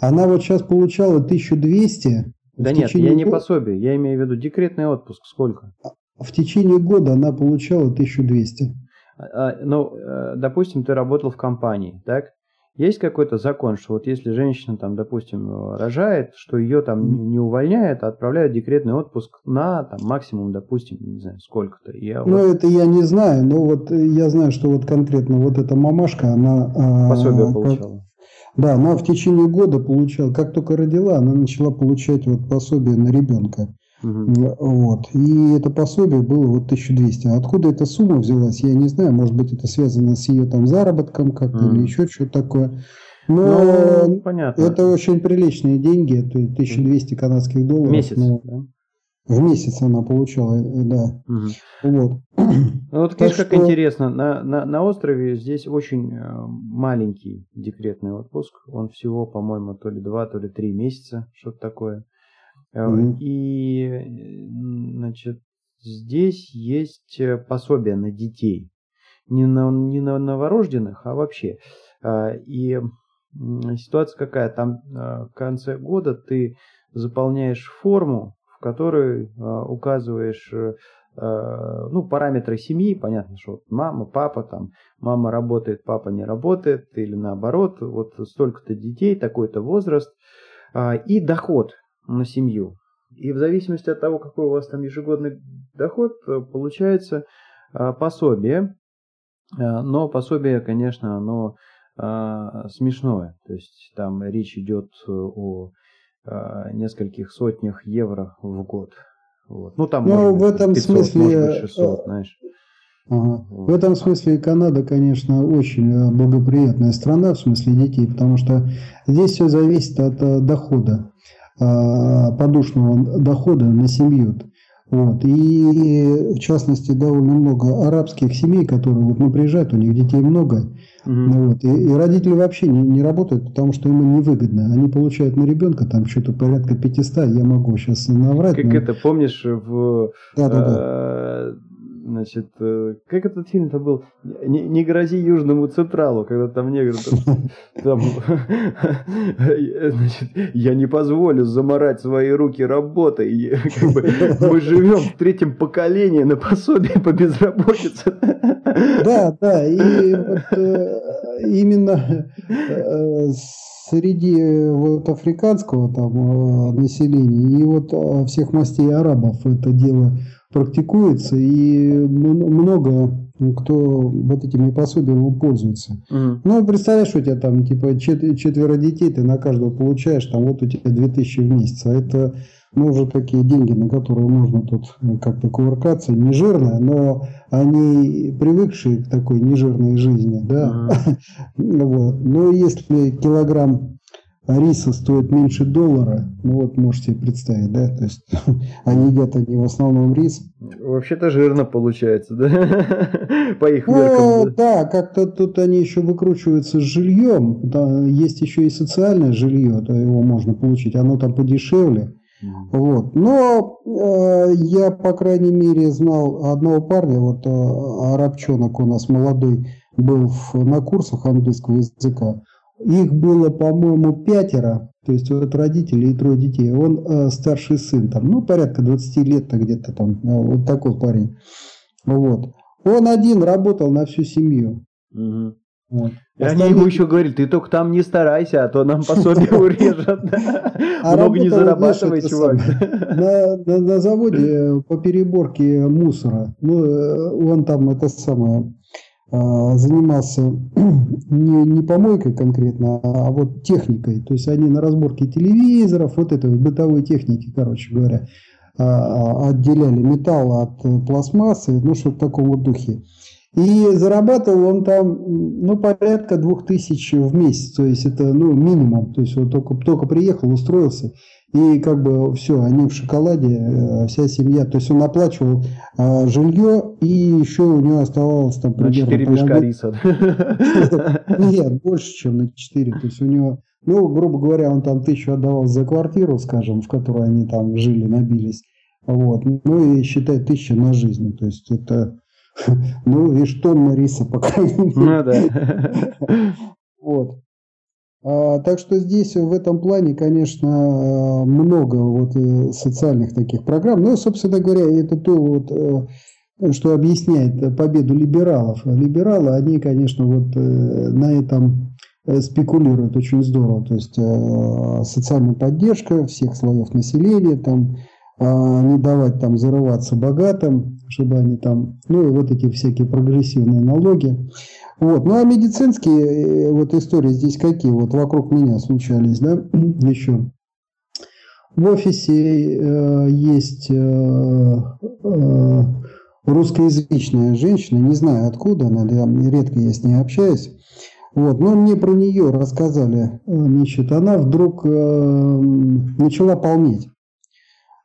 Она вот сейчас получала 1200. Да нет, я не пособие, я имею в виду декретный отпуск. Сколько? В течение года она получала 1200. А, а, ну, допустим, ты работал в компании, так? Есть какой-то закон, что вот если женщина там, допустим, рожает, что ее там не увольняют, а отправляют в декретный отпуск на там максимум, допустим, не знаю, сколько-то. Я ну, вот... это я не знаю, но вот я знаю, что вот конкретно вот эта мамашка, она... А, Пособие получала. Да, она в течение года получала, как только родила, она начала получать вот пособие на ребенка. Угу. Вот. И это пособие было вот 1200. Откуда эта сумма взялась, я не знаю. Может быть, это связано с ее там заработком как-то угу. или еще что-то такое. Но ну, понятно. это очень приличные деньги, это 1200 канадских долларов. Месяц, но... да? В месяц она получала, э, да. Угу. Вот. Ну вот видишь, как интересно, на, на, на острове здесь очень э, маленький декретный отпуск. Он всего, по-моему, то ли два, то ли три месяца, что-то такое. Mm-hmm. И, значит, здесь есть пособие на детей. Не на, не на новорожденных, а вообще. А, и ситуация какая? Там в конце года ты заполняешь форму, в которой указываешь Э, ну, параметры семьи, понятно, что мама, папа, там, мама работает, папа не работает, или наоборот, вот столько-то детей, такой-то возраст, а, и доход на семью. И в зависимости от того, какой у вас там ежегодный доход, э, получается а, пособие, э, но пособие, конечно, оно смешное, то есть там речь идет о нескольких сотнях евро в год вот. Ну, там, ну, в этом 500, смысле, 600, э, знаешь. Ага. Вот. В этом смысле Канада, конечно, очень э, благоприятная страна в смысле детей, потому что здесь все зависит от э, дохода, подушного дохода на семью. Вот. И в частности довольно много арабских семей, которые вот, ну, приезжают, у них детей много, Угу. Вот. И, и родители вообще не, не работают, потому что им невыгодно. Они получают на ребенка там что-то порядка 500, я могу сейчас наврать. Как но... это, помнишь, в... Да, да, да. Значит, э, как этот фильм-то был? Не, не грози Южному Централу, когда там негр там, значит, я не позволю заморать свои руки работой. Мы живем в третьем поколении на пособие по безработице. Да, да, и э, именно э, среди вот африканского там населения и вот всех мастей арабов это дело практикуется, и много кто вот этими пособиями пользуется. Угу. Ну, представляешь, у тебя там типа четверо детей, ты на каждого получаешь, там вот у тебя 2000 в месяц. А это ну, уже такие деньги, на которые можно тут ну, как-то кувыркаться, не жирные, но они привыкшие к такой нежирной жизни, да. Угу. вот. Но если килограмм риса стоит меньше доллара, ну вот можете представить, да, то есть они едят они в основном рис. Вообще-то жирно получается, да, по их ну, меркам. Да, как-то тут они еще выкручиваются с жильем, да, есть еще и социальное жилье, то его можно получить, оно там подешевле. Вот. Но э, я, по крайней мере, знал одного парня, вот э, арабчонок у нас молодой, был в, на курсах английского языка. Их было, по-моему, пятеро, то есть вот родители и трое детей. Он э, старший сын, там, ну, порядка 20 лет-то где-то там, э, вот такой парень. Вот. Он один работал на всю семью. Угу. Вот. И Остальные... они ему еще говорили, ты только там не старайся, а то нам пособие урежут. А Много не зарабатывай, чувак. На заводе по переборке мусора. Ну, э, он там это самое занимался не, не помойкой конкретно, а вот техникой. То есть они на разборке телевизоров, вот этой бытовой техники, короче говоря, а, отделяли металл от пластмассы, ну что в таком вот духе. И зарабатывал он там, ну, порядка двух тысяч в месяц, то есть это, ну, минимум. То есть он только, только приехал, устроился, и как бы все, они в шоколаде, э, вся семья. То есть он оплачивал а, жилье, и еще у него оставалось там примерно... На 4 мешка риса. Нет, больше, чем на 4. То есть у него, ну, грубо говоря, он там тысячу отдавал за квартиру, скажем, в которой они там жили, набились. Вот. Ну и считай тысяча на жизнь. То есть это, ну, видишь, тонна риса, по крайней мере. Ну да. Вот. А, так что здесь в этом плане, конечно, много вот э, социальных таких программ. Ну, собственно говоря, это то, вот, э, что объясняет победу либералов. Либералы, они, конечно, вот э, на этом спекулируют очень здорово. То есть социальная поддержка всех слоев населения, там, а, не давать там зарываться богатым, чтобы они там, ну, вот эти всякие прогрессивные налоги. Вот. Ну а медицинские э, вот истории здесь какие? Вот вокруг меня случались, да, еще. В офисе э, есть э, э, русскоязычная женщина, не знаю откуда она, да, редко я с ней общаюсь. Вот, но мне про нее рассказали, значит, она вдруг э, начала полнеть.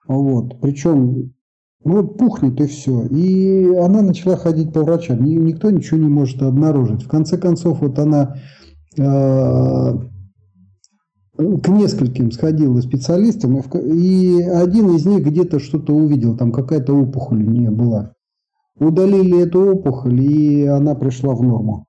Вот, причем Ну пухнет и все. И она начала ходить по врачам. Никто ничего не может обнаружить. В конце концов, вот она э, к нескольким сходила специалистам, и один из них где-то что-то увидел, там какая-то опухоль у нее была. Удалили эту опухоль, и она пришла в норму.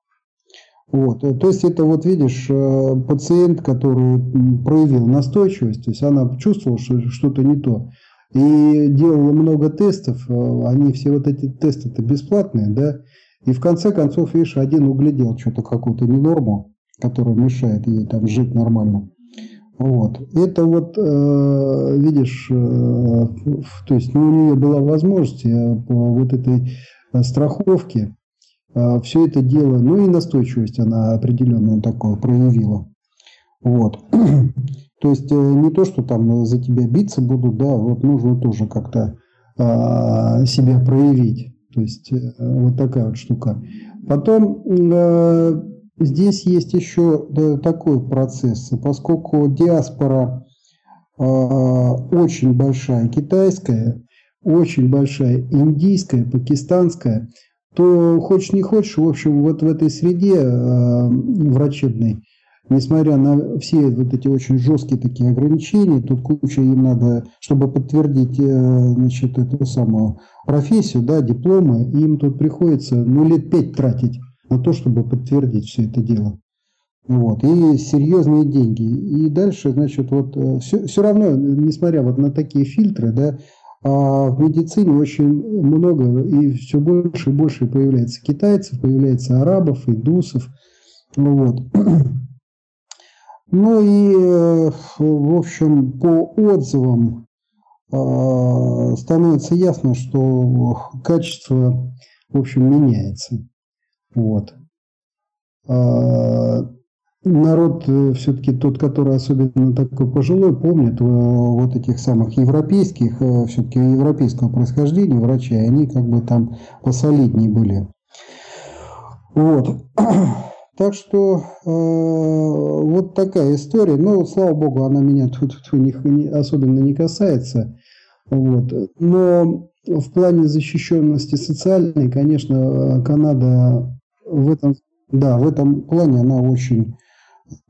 Вот. То есть это вот видишь, э, пациент, который проявил настойчивость, то есть она чувствовала, что что-то не то, и делала много тестов, э, они все вот эти тесты-то бесплатные, да, и в конце концов, видишь, один углядел что-то какую-то ненорму, которая мешает ей там жить нормально. Вот. Это вот, э, видишь, э, то есть ну, у нее была возможность э, по вот этой э, страховке э, все это дело, ну и настойчивость она определенную такую проявила. Вот. То есть э, не то, что там за тебя биться будут, да, вот нужно тоже как-то э, себя проявить. То есть э, вот такая вот штука. Потом э, Здесь есть еще такой процесс, поскольку диаспора э, очень большая китайская, очень большая индийская, пакистанская, то хочешь не хочешь, в общем, вот в этой среде э, врачебной, несмотря на все вот эти очень жесткие такие ограничения, тут куча им надо, чтобы подтвердить э, значит, эту самую профессию, да, дипломы, им тут приходится ну, лет пять тратить на то, чтобы подтвердить все это дело. Вот. И серьезные деньги. И дальше, значит, вот все, э, все равно, несмотря вот на такие фильтры, да, а в медицине очень много и все больше и больше появляется китайцев, появляется арабов, индусов. Вот. Ну и, э, в общем, по отзывам э, становится ясно, что качество, в общем, меняется. Вот. А, народ э, все-таки тот, который особенно такой пожилой, помнит э, вот этих самых европейских, все-таки европейского происхождения врачей, они как бы там посолиднее были. Вот. Так что э, вот такая история. Но, слава богу, она меня тут, тут не, особенно не касается. Вот. Но в плане защищенности социальной, конечно, Канада в этом, да, в этом плане она очень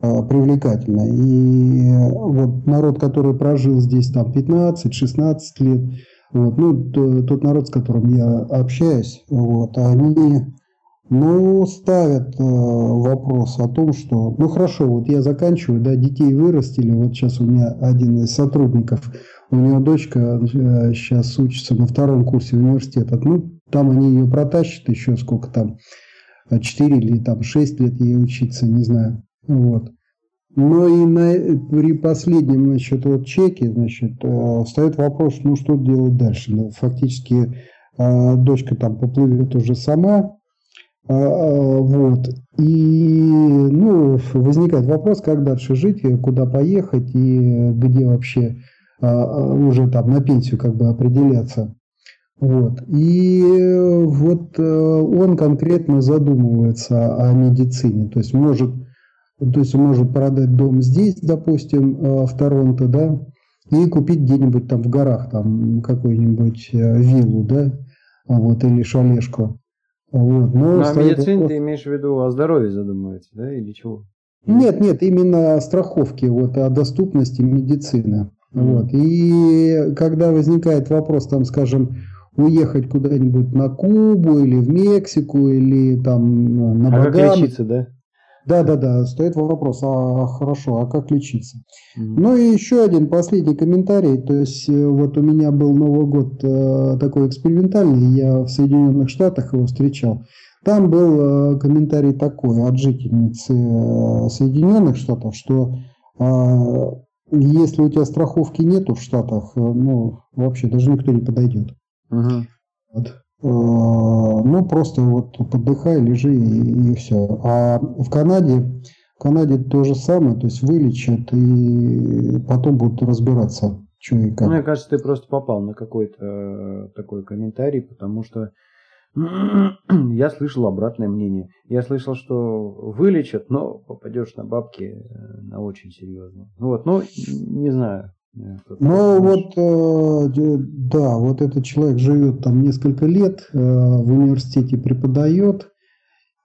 э, привлекательна. И вот народ, который прожил здесь там 15-16 лет, вот, ну, то, тот народ, с которым я общаюсь, вот, они ну, ставят э, вопрос о том, что, ну хорошо, вот я заканчиваю, да, детей вырастили, вот сейчас у меня один из сотрудников, у него дочка э, сейчас учится на втором курсе университета, ну, там они ее протащат еще сколько там, 4 или там 6 лет ей учиться, не знаю. Вот. Но и на, при последнем значит, вот чеке значит, э, встает вопрос, ну что делать дальше. Ну, фактически э, дочка там поплывет уже сама. Э, вот. И ну, возникает вопрос, как дальше жить, куда поехать и где вообще уже там на пенсию как бы определяться. Вот. И вот э, он конкретно задумывается о медицине. То есть может, то есть может продать дом здесь, допустим, э, в Торонто, да, и купить где-нибудь там в горах там какую-нибудь э, виллу, да, вот, или шалешку. Вот. Но ну, а медицине ты имеешь в виду о здоровье задумывается, да, или чего? Нет, нет, именно о страховке, вот, о доступности медицины. Mm-hmm. Вот. И когда возникает вопрос, там, скажем, уехать куда-нибудь на Кубу или в Мексику или там на Багамы. А как лечиться, да? Да, да, да, стоит вопрос, а хорошо, а как лечиться? Mm-hmm. Ну и еще один последний комментарий, то есть э, вот у меня был Новый год э, такой экспериментальный, я в Соединенных Штатах его встречал. Там был э, комментарий такой от жительницы э, Соединенных Штатов, что э, если у тебя страховки нету в Штатах, э, ну вообще даже никто не подойдет. Угу. Вот. Э, ну, просто вот подыхай, лежи и, и все. А в Канаде, в Канаде то же самое, то есть вылечат и потом будут разбираться, что и как. Мне кажется, ты просто попал на какой-то э, такой комментарий, потому что я слышал обратное мнение. Я слышал, что вылечат, но попадешь на бабки э, на очень серьезно. Вот, ну, не знаю. Ну вот, э, да, вот этот человек живет там несколько лет, э, в университете преподает,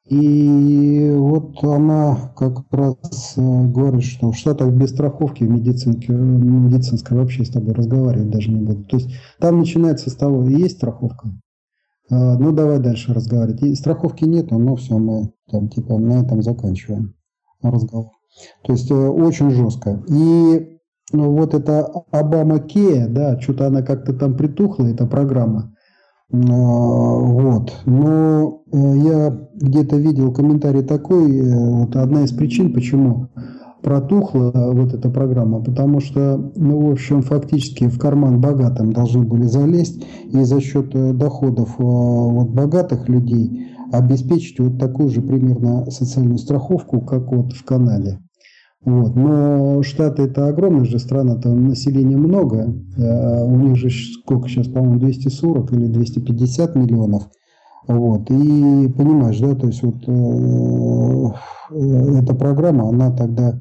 и вот она как раз э, говорит, что в Штатах без страховки в медицинке, медицинской вообще с тобой разговаривать даже не будут. То есть там начинается с того, есть страховка, ну давай дальше разговаривать. И страховки нет, но все, мы там типа на этом заканчиваем разговор. То есть очень жестко. И ну, вот это Обама Кея, да, что-то она как-то там притухла, эта программа. Вот. Но э, я где-то видел комментарий такой, э, вот одна из причин, почему протухла вот эта программа, потому что, ну, в общем, фактически в карман богатым должны были залезть и за счет э, доходов вот богатых людей обеспечить вот такую же примерно социальную страховку, как вот в Канаде. Вот. Но Штаты это огромная же страна, там населения много. А у них же сколько сейчас, по-моему, 240 или 250 миллионов. Вот. И понимаешь, да, то есть вот э, эта программа, она тогда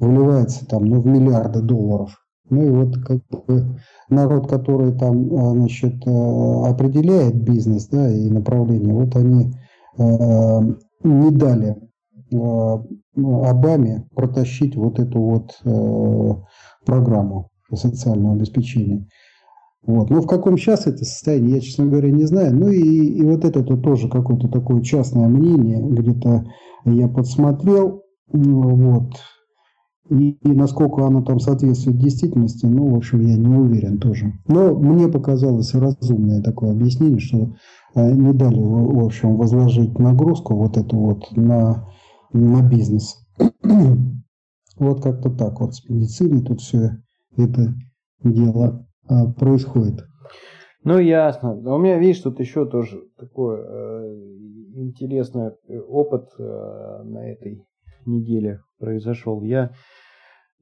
вливается там, ну, в миллиарды долларов. Ну и вот как бы народ, который там, значит, определяет бизнес, да, и направление, вот они э, не дали э, Обаме протащить вот эту вот э, программу социального обеспечения. Вот. Но в каком сейчас это состояние, я, честно говоря, не знаю. Ну и, и вот это -то тоже какое-то такое частное мнение, где-то я подсмотрел, вот. И, и насколько оно там соответствует действительности, ну, в общем, я не уверен тоже. Но мне показалось разумное такое объяснение, что э, не дали, в общем, возложить нагрузку вот эту вот на на бизнес. вот как-то так вот с медициной тут все это дело а, происходит. Ну, ясно. У меня, видишь, тут еще тоже такой э, интересный опыт э, на этой неделе произошел. Я,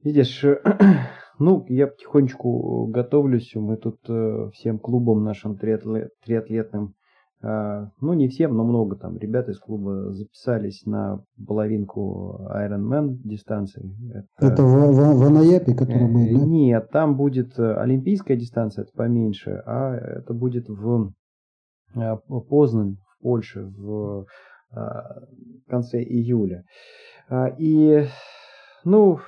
видишь, э, ну, я потихонечку готовлюсь. Мы тут э, всем клубом нашим триатлет, триатлетным а, ну, не всем, но много там ребят из клуба записались на половинку Ironman дистанции. Это, это в, в, в Анаяпе, который будет, да? Нет, там будет э, олимпийская дистанция, это поменьше, а это будет в э, Познань, в Польше, в а, конце июля. А, и, ну,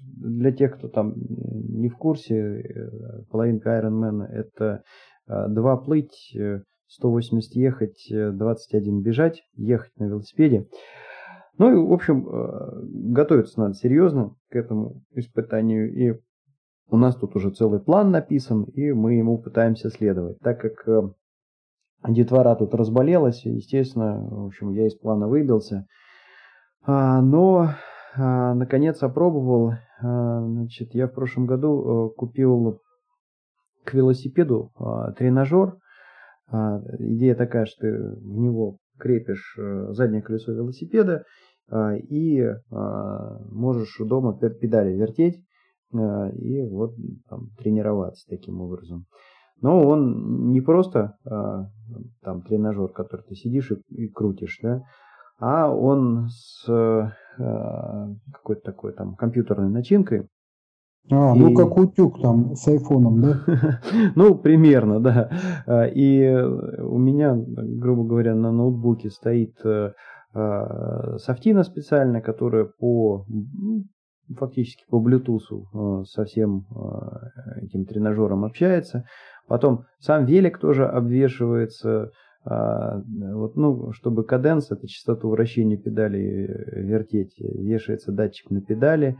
для тех, кто там не в курсе, э, половинка Ironman это два плыть 180 ехать, 21 э, бежать, ехать на велосипеде. Ну и, в общем, э, готовиться надо серьезно к этому испытанию. И у нас тут уже целый план написан, и мы ему пытаемся следовать. Так как э, детвора тут разболелась, естественно, в общем, я из плана выбился. А, но, а, наконец, опробовал. А, значит, я в прошлом году купил к велосипеду тренажер – идея такая, что ты в него крепишь э, заднее колесо велосипеда а, и а, можешь дома педали вертеть и вот там, тренироваться таким образом. Но он не просто там тренажер, который ты сидишь и, и крутишь, да, а он с какой-то такой там компьютерной начинкой, а, ну, и... ну как утюг там с айфоном, да? ну, примерно, да. И у меня, грубо говоря, на ноутбуке стоит э, а, софтина специальная, которая по ну, фактически по Bluetooth э, со всем э, этим тренажером общается. Потом сам велик тоже обвешивается, а, вот, ну, чтобы каденс, это частоту вращения педали вертеть, вешается датчик на педали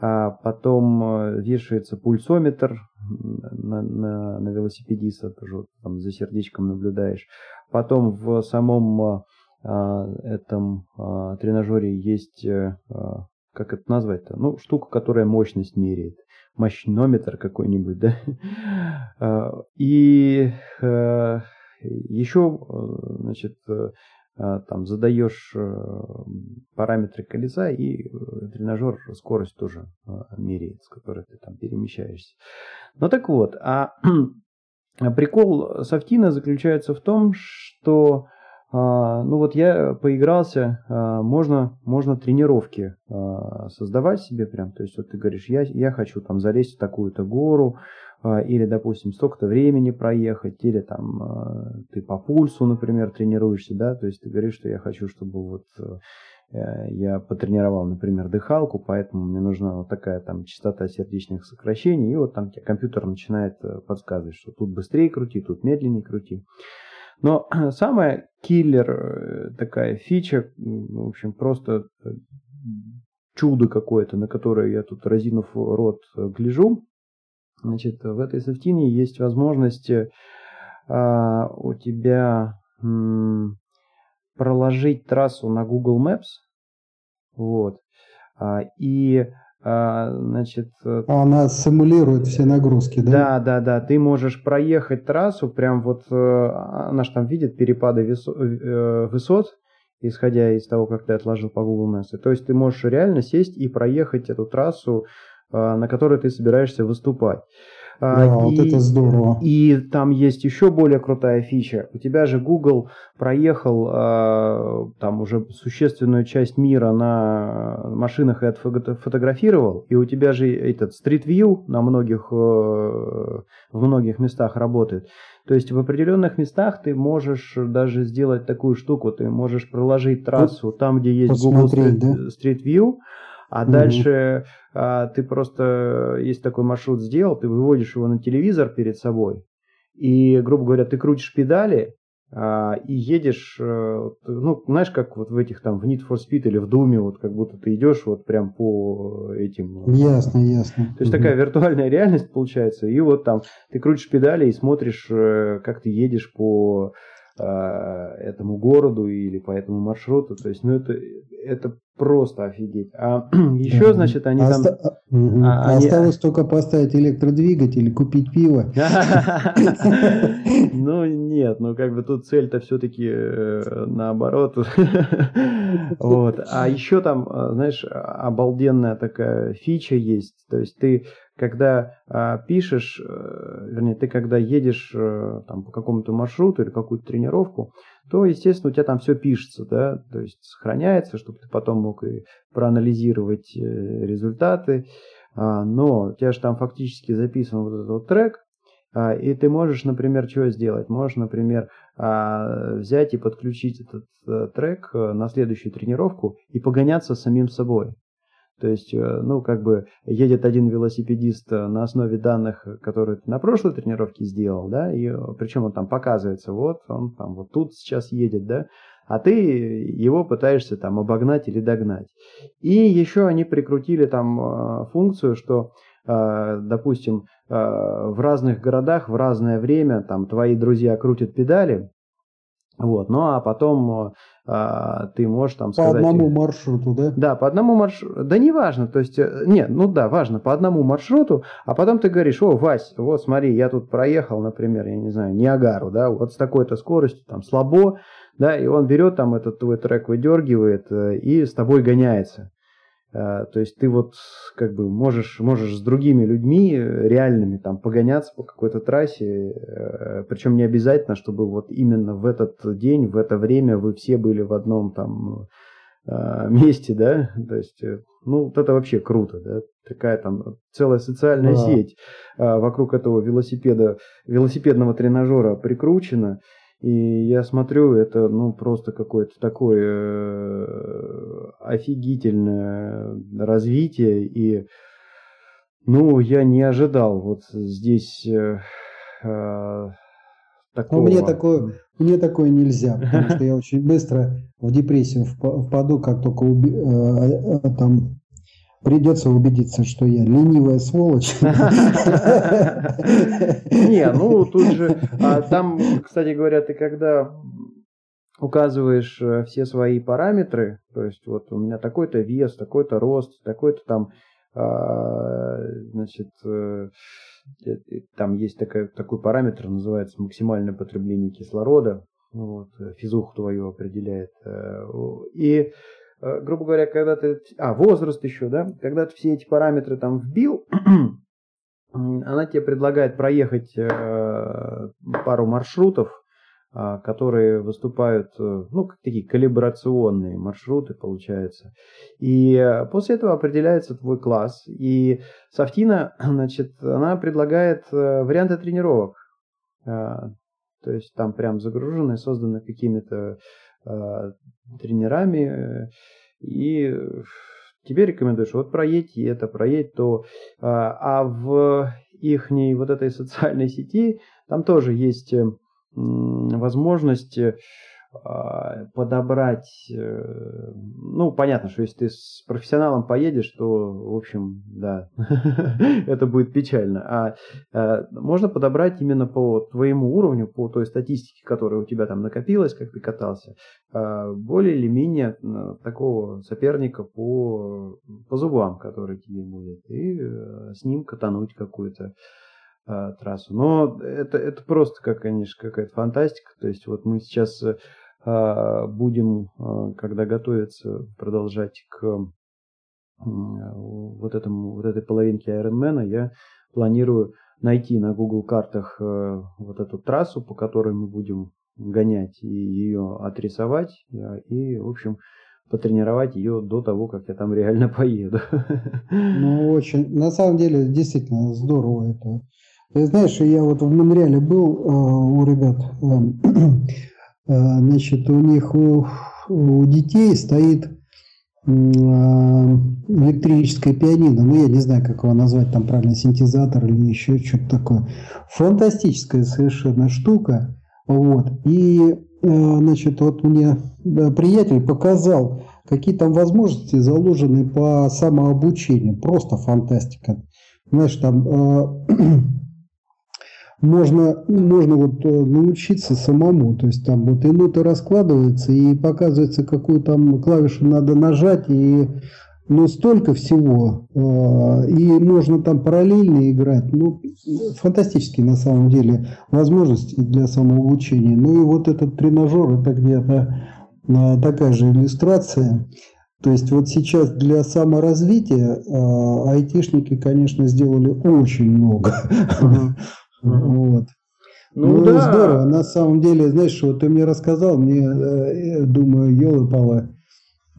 а потом э, вешается пульсометр на, на, на велосипедиста, тоже там за сердечком наблюдаешь. Потом в самом а, этом а, тренажере есть, а, как это назвать-то, ну, штука, которая мощность меряет. Мощнометр какой-нибудь, да. И еще, значит, а, там задаешь э, параметры колеса и э, тренажер скорость тоже меряет, с которой ты там перемещаешься. Ну так вот, а прикол софтина заключается в том, что ну вот я поигрался, а, можно, можно тренировки а, создавать себе прям, то есть вот ты говоришь, я, я хочу там залезть в такую-то гору, или, допустим, столько-то времени проехать, или там ты по пульсу, например, тренируешься, да, то есть ты говоришь, что я хочу, чтобы вот э, я потренировал, например, дыхалку, поэтому мне нужна вот такая там частота сердечных сокращений, и вот там тебе компьютер начинает э, подсказывать, что тут быстрее крути, тут медленнее крути. Но самая киллер э, такая фича, в общем, просто э, чудо какое-то, на которое я тут разинув рот э, гляжу. Значит, в этой софтине есть возможность а, у тебя м, проложить трассу на Google Maps. Вот. А, и значит... Э, Она симулирует все нагрузки, да? Да, да, да. Ты можешь проехать трассу, прям вот, э, она же там видит перепады э, высот, исходя из того, как ты отложил по Google Maps. То есть ты можешь реально сесть и проехать эту трассу, на которой ты собираешься выступать. А, да, и, вот это здорово. И там есть еще более крутая фича. У тебя же Google проехал э, там уже существенную часть мира на машинах и отфотографировал, и у тебя же этот Street View на многих, э, в многих местах работает. То есть в определенных местах ты можешь даже сделать такую штуку, ты можешь проложить трассу там, где есть Google Street, да? Street View, а угу. дальше а, ты просто, есть такой маршрут сделал, ты выводишь его на телевизор перед собой, и, грубо говоря, ты крутишь педали, а, и едешь, а, ну, знаешь, как вот в этих там, в Need for Speed или в Думе, вот как будто ты идешь вот прям по этим... Э, ясно, ясно. То есть угу. такая виртуальная реальность получается, и вот там ты крутишь педали и смотришь, э, как ты едешь по этому городу или по этому маршруту. То есть, ну, это, это просто офигеть. А еще, значит, они там... А, а, Осталось только поставить электродвигатель и купить пиво. Ну, нет, ну, как бы тут цель-то все-таки э, наоборот. Вот. А еще там, э, знаешь, обалденная такая фича есть. То есть ты когда а, пишешь, э, вернее, ты когда едешь э, там, по какому-то маршруту или какую-то тренировку, то, естественно, у тебя там все пишется, да, то есть сохраняется, чтобы ты потом мог и проанализировать э, результаты, а, но у тебя же там фактически записан вот этот вот трек, а, и ты можешь, например, что сделать? Можешь, например, взять и подключить этот трек на следующую тренировку и погоняться самим собой. То есть, э, ну, как бы едет один велосипедист э, на основе данных, которые ты на прошлой тренировке сделал, да, и э, причем он там показывается, вот он там вот тут сейчас едет, да, а ты его пытаешься там обогнать или догнать. И еще они прикрутили там функцию, что, допустим, в разных городах в разное время там твои друзья крутят педали, вот, ну а потом а, ты можешь там сказать... По одному маршруту, да? Да, по одному маршруту. Да не важно, то есть, э, нет, ну да, важно, по одному маршруту, а потом ты говоришь, о, Вась, вот смотри, я тут проехал, например, я не знаю, Ниагару, да, вот с такой-то скоростью, там, слабо, да, и он берет там этот твой трек, выдергивает э, и с тобой гоняется. А, то есть ты вот как бы можешь, можешь с другими людьми э, реальными там погоняться по какой-то трассе, э, причем не обязательно, чтобы вот именно в этот день, в это время вы все были в одном там а, месте, да, то есть, э, ну, вот это вообще круто, да, такая там целая социальная да. сеть а, вокруг этого велосипеда, велосипедного тренажера прикручена, и я смотрю, это ну просто какое-то такое э, офигительное развитие. И ну, я не ожидал вот здесь э, э, такого. Но мне такое, мне такое нельзя, потому что я очень быстро в депрессию впаду, как только уби, э, э, там Придется убедиться, что я ленивая сволочь. Не, ну тут же, а там, кстати говоря, ты когда указываешь э, все свои параметры, то есть вот у меня такой-то вес, такой-то рост, такой-то там, а, значит, э, э, там есть такой, такой параметр, называется максимальное потребление кислорода, вот, физуху твою определяет. И грубо говоря, когда ты... А, возраст еще, да? Когда ты все эти параметры там вбил, она тебе предлагает проехать э, пару маршрутов, а, которые выступают, э, ну, как такие калибрационные маршруты, получается. И после этого определяется твой класс. И Софтина, значит, она предлагает э, варианты тренировок. То есть там прям загружены, созданы какими-то тренерами. И тебе рекомендуешь, вот проедь это, проедь то. А в их вот этой социальной сети там тоже есть э, возможность а, подобрать, э, ну, понятно, что если ты с профессионалом поедешь, то, в общем, да, это будет печально. А, а можно подобрать именно по твоему уровню, по той статистике, которая у тебя там накопилась, как ты катался, а, более или менее такого соперника по, по зубам, который тебе будет, и э, с ним катануть какую-то трассу. Но это, это просто, как, конечно, какая-то фантастика. То есть вот мы сейчас э, а, будем, а, когда готовиться, продолжать к вот, этому, вот этой половинке Ironman, я планирую найти на Google картах э, вот эту трассу, по которой мы будем гонять и ее отрисовать и, в общем, потренировать ее до того, как я там реально поеду. Ну, очень, на самом деле, действительно здорово это. Ты знаешь, я вот в Монреале был э, у ребят, Э, значит, у них у, у детей стоит э, электрическое пианино, ну я не знаю, как его назвать, там правильно, синтезатор или еще что-то такое. Фантастическая совершенно штука. Вот. И, э, значит, вот мне приятель показал, какие там возможности заложены по самообучению. Просто фантастика. Знаешь, там можно, можно вот э, научиться самому. То есть там вот и ноты раскладываются, и показывается, какую там клавишу надо нажать, и ну, столько всего. Э, и можно там параллельно играть. Ну, фантастические на самом деле возможности для самообучения. Ну и вот этот тренажер, это где-то э, такая же иллюстрация. То есть вот сейчас для саморазвития айтишники, конечно, сделали очень много. Вот. Ну, ну да. здорово. На самом деле, знаешь, вот ты мне рассказал, мне, э, думаю, елы-палы,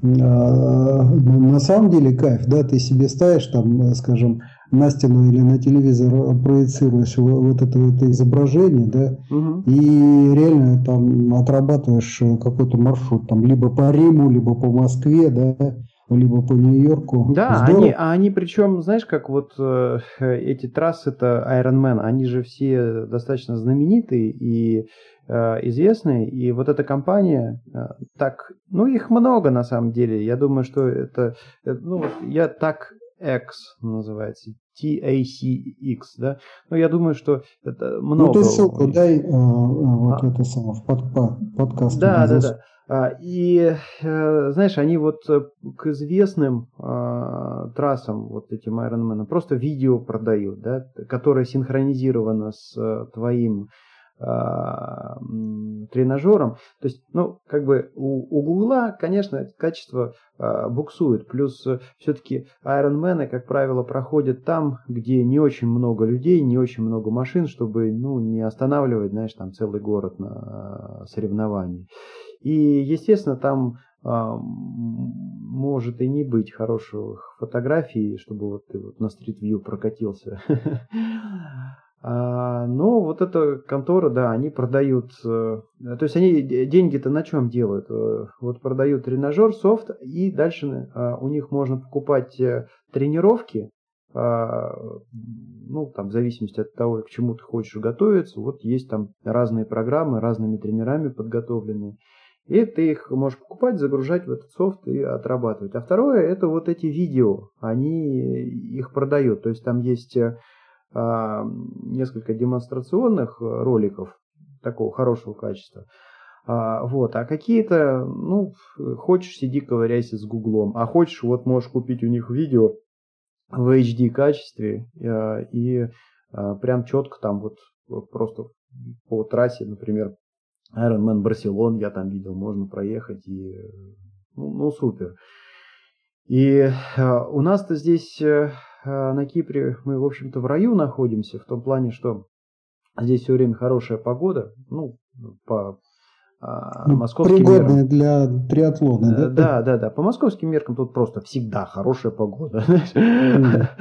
а, ну, на самом деле кайф, да, ты себе ставишь там, скажем, на стену или на телевизор проецируешь вот это, это изображение, да, угу. и реально там отрабатываешь какой-то маршрут, там, либо по Риму, либо по Москве, да, либо по Нью-Йорку. Да, они, а они причем, знаешь, как вот э, эти трассы, это Ironman, они же все достаточно знаменитые и э, известные, и вот эта компания, э, так, ну их много на самом деле, я думаю, что это, э, ну я так X называется, TACX, да, но я думаю, что это много. Ну ты ссылку дай э, вот а. это самое в под, подкаст. Да, да, да. А, и, э, знаешь, они вот э, к известным а, трассам, вот этим Ironman, просто видео продают, да, которое синхронизировано с э, твоим тренажером. То есть, ну, как бы у, у Гугла, конечно, качество а, буксует. Плюс все-таки Ironman, как правило, проходят там, где не очень много людей, не очень много машин, чтобы, ну, не останавливать, знаешь, там целый город на соревновании. И, естественно, там а, может и не быть хороших фотографий, чтобы вот ты вот на стрит-вью прокатился. А, но вот эта контора, да, они продают, э, то есть они деньги-то на чем делают? Э, вот продают тренажер, софт, и дальше а, у них можно покупать э, тренировки, а, ну, там, в зависимости от того, к чему ты хочешь готовиться, вот есть там разные программы, разными тренерами подготовленные. И ты их можешь покупать, загружать в этот софт и отрабатывать. А второе, это вот эти видео, они их продают. То есть там есть несколько демонстрационных роликов такого хорошего качества. А, вот, а какие-то, ну, хочешь, сиди ковыряйся с гуглом, а хочешь, вот можешь купить у них видео в HD качестве а, и а, прям четко там вот просто по трассе, например, Ironman Барселон я там видел, можно проехать и ну, ну супер. И э, у нас-то здесь э, на Кипре мы, в общем-то, в раю находимся, в том плане, что здесь все время хорошая погода, ну, по а, ну, московским пригодные меркам, для триатлона, да? Да, да, да. По московским меркам тут просто всегда хорошая погода.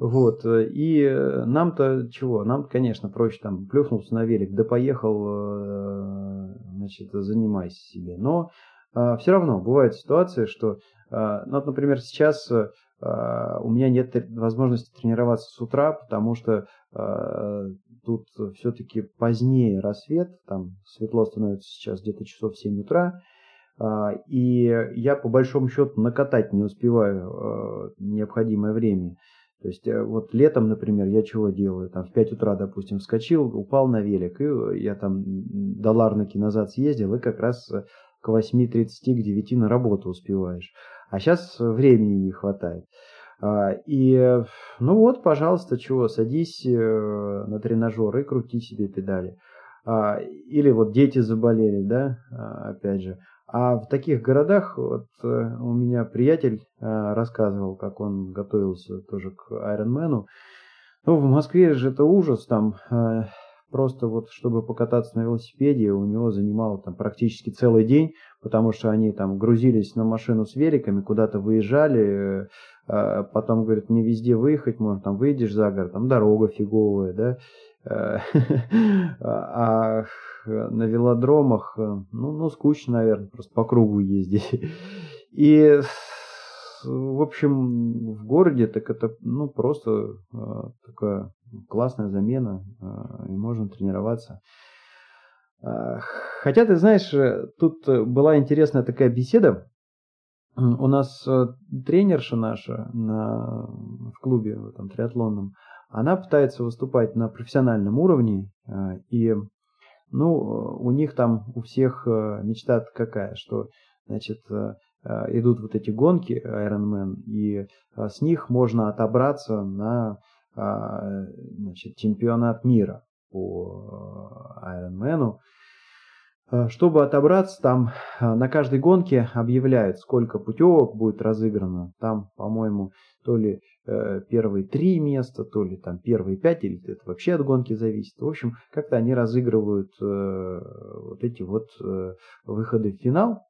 Вот. И нам-то чего? Нам, конечно, проще там плюхнулся на велик, да поехал, э, значит, занимайся себе. Но а, все равно бывают ситуации, что, а, ну, например, сейчас у меня нет возможности тренироваться с утра, потому что тут все-таки позднее рассвет, там светло становится сейчас где-то часов 7 утра, а, и я по большому счету накатать не успеваю а, необходимое время. То есть э, вот летом, например, я чего делаю? Там в 5 утра, допустим, вскочил, упал на велик, и я там до Ларнаки назад съездил, и как раз к 8.30, к 9 на работу успеваешь. А сейчас времени не хватает. А, и, ну вот, пожалуйста, чего, садись э, на тренажер и крути себе педали. А, или вот дети заболели, да, а, опять же. А в таких городах, вот э, у меня приятель рассказывал, как он готовился тоже к Айронмену. Ну, в Москве же это ужас, там просто вот чтобы покататься на велосипеде, у него занимало там практически целый день, потому что они там грузились на машину с великами, куда-то выезжали, э, потом, говорит, не везде выехать можно, там выйдешь за город, там дорога фиговая, да, э, а на велодромах, э, ну, ну, скучно, наверное, просто по кругу ездить. И в общем, в городе так это ну, просто э, такая классная замена, э, и можно тренироваться. Э, хотя, ты знаешь, тут была интересная такая беседа. У нас тренерша наша на, в клубе в этом триатлонном, она пытается выступать на профессиональном уровне, и ну, у них там у всех мечта какая, что значит, Э, идут вот эти гонки Ironman, и э, с них можно отобраться на э, значит, чемпионат мира по Ironman. Чтобы отобраться, там на каждой гонке объявляют, сколько путевок будет разыграно. Там, по-моему, то ли первые три места, то ли там первые пять, или это вообще от гонки зависит. В общем, как-то они разыгрывают вот эти вот выходы в финал.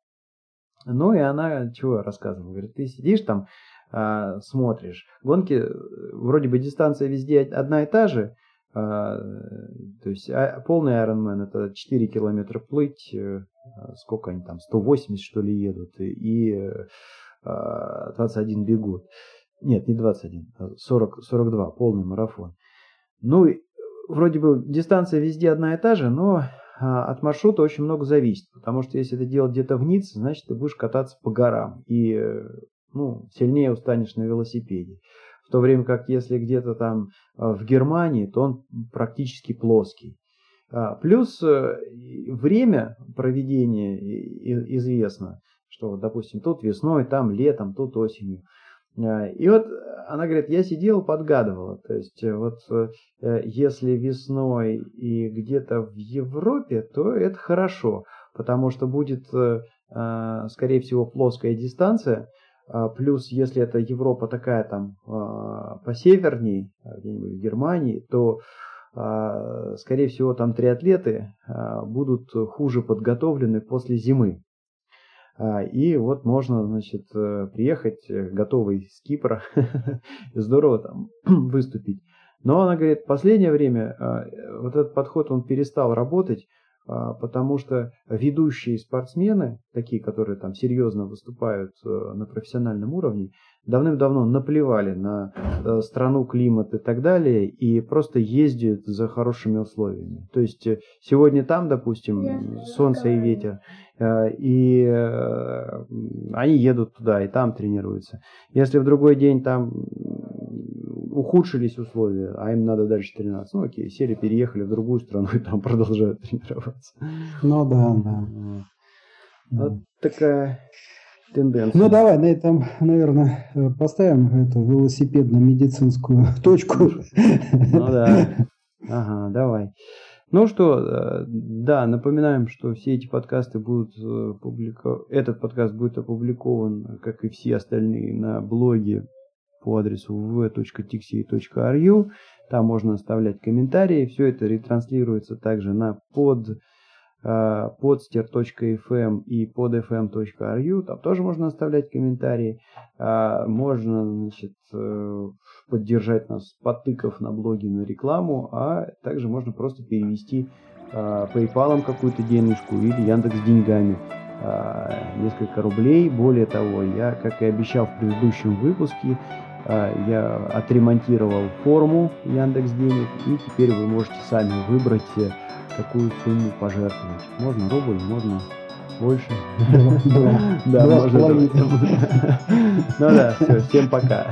Ну и она чего рассказывала? Говорит, ты сидишь там, э, смотришь. Гонки, э, вроде бы дистанция везде одна и та же. Э, то есть а, полный Ironman это 4 километра плыть, э, сколько они там, 180 что ли едут, и э, 21 бегут. Нет, не 21, 40, 42, полный марафон. Ну, вроде бы дистанция везде одна и та же, но а, от маршрута очень много зависит, потому что если это делать где-то в Ницце, значит ты будешь кататься по горам и ну, сильнее устанешь на велосипеде. В то время как если где-то там а, в Германии, то он практически плоский. А, плюс э, время проведения известно, что, допустим, тут весной, там летом, тут осенью. И вот она говорит, я сидела, подгадывала. То есть э, вот э, если весной и где-то в Европе, то это хорошо, потому что будет, э, скорее всего, плоская дистанция. А плюс, если это Европа такая там посеверней, где-нибудь в Германии, то скорее всего, там триатлеты будут хуже подготовлены после зимы. А, и вот можно, значит, э, приехать э, готовый с Кипра, здорово там выступить. Но она говорит, последнее время а, вот этот подход, он перестал работать, потому что ведущие спортсмены, такие, которые там серьезно выступают э, на профессиональном уровне, давным-давно наплевали на э, страну, климат и так далее, и просто ездят за хорошими условиями. То есть э, сегодня там, допустим, солнце и ветер, и они едут туда, и там тренируются. Если в другой день там ухудшились условия, а им надо дальше тренироваться. Ну окей, сели, переехали в другую страну и там продолжают тренироваться. Ну да, да. Вот такая тенденция. Ну давай на этом, наверное, поставим эту велосипедно-медицинскую точку. Ну да. Ага, давай. Ну что, э, да, напоминаем, что все эти подкасты будут э, публикованы, этот подкаст будет опубликован, как и все остальные, на блоге по адресу v.tixi.ru. Там можно оставлять комментарии. Все это ретранслируется также на под podster.fm и podfm.ru, там тоже можно оставлять комментарии. Можно, значит, э, поддержать нас, подтыков на блоге на рекламу, а также можно просто перевести PayPal какую-то денежку или Яндекс деньгами несколько рублей. Более того, я, как и обещал в предыдущем выпуске, я отремонтировал форму Яндекс Денег, и теперь вы можете сами выбрать какую сумму пожертвовать. Можно рубль, можно больше. Да, можно. Ну да, все, всем пока.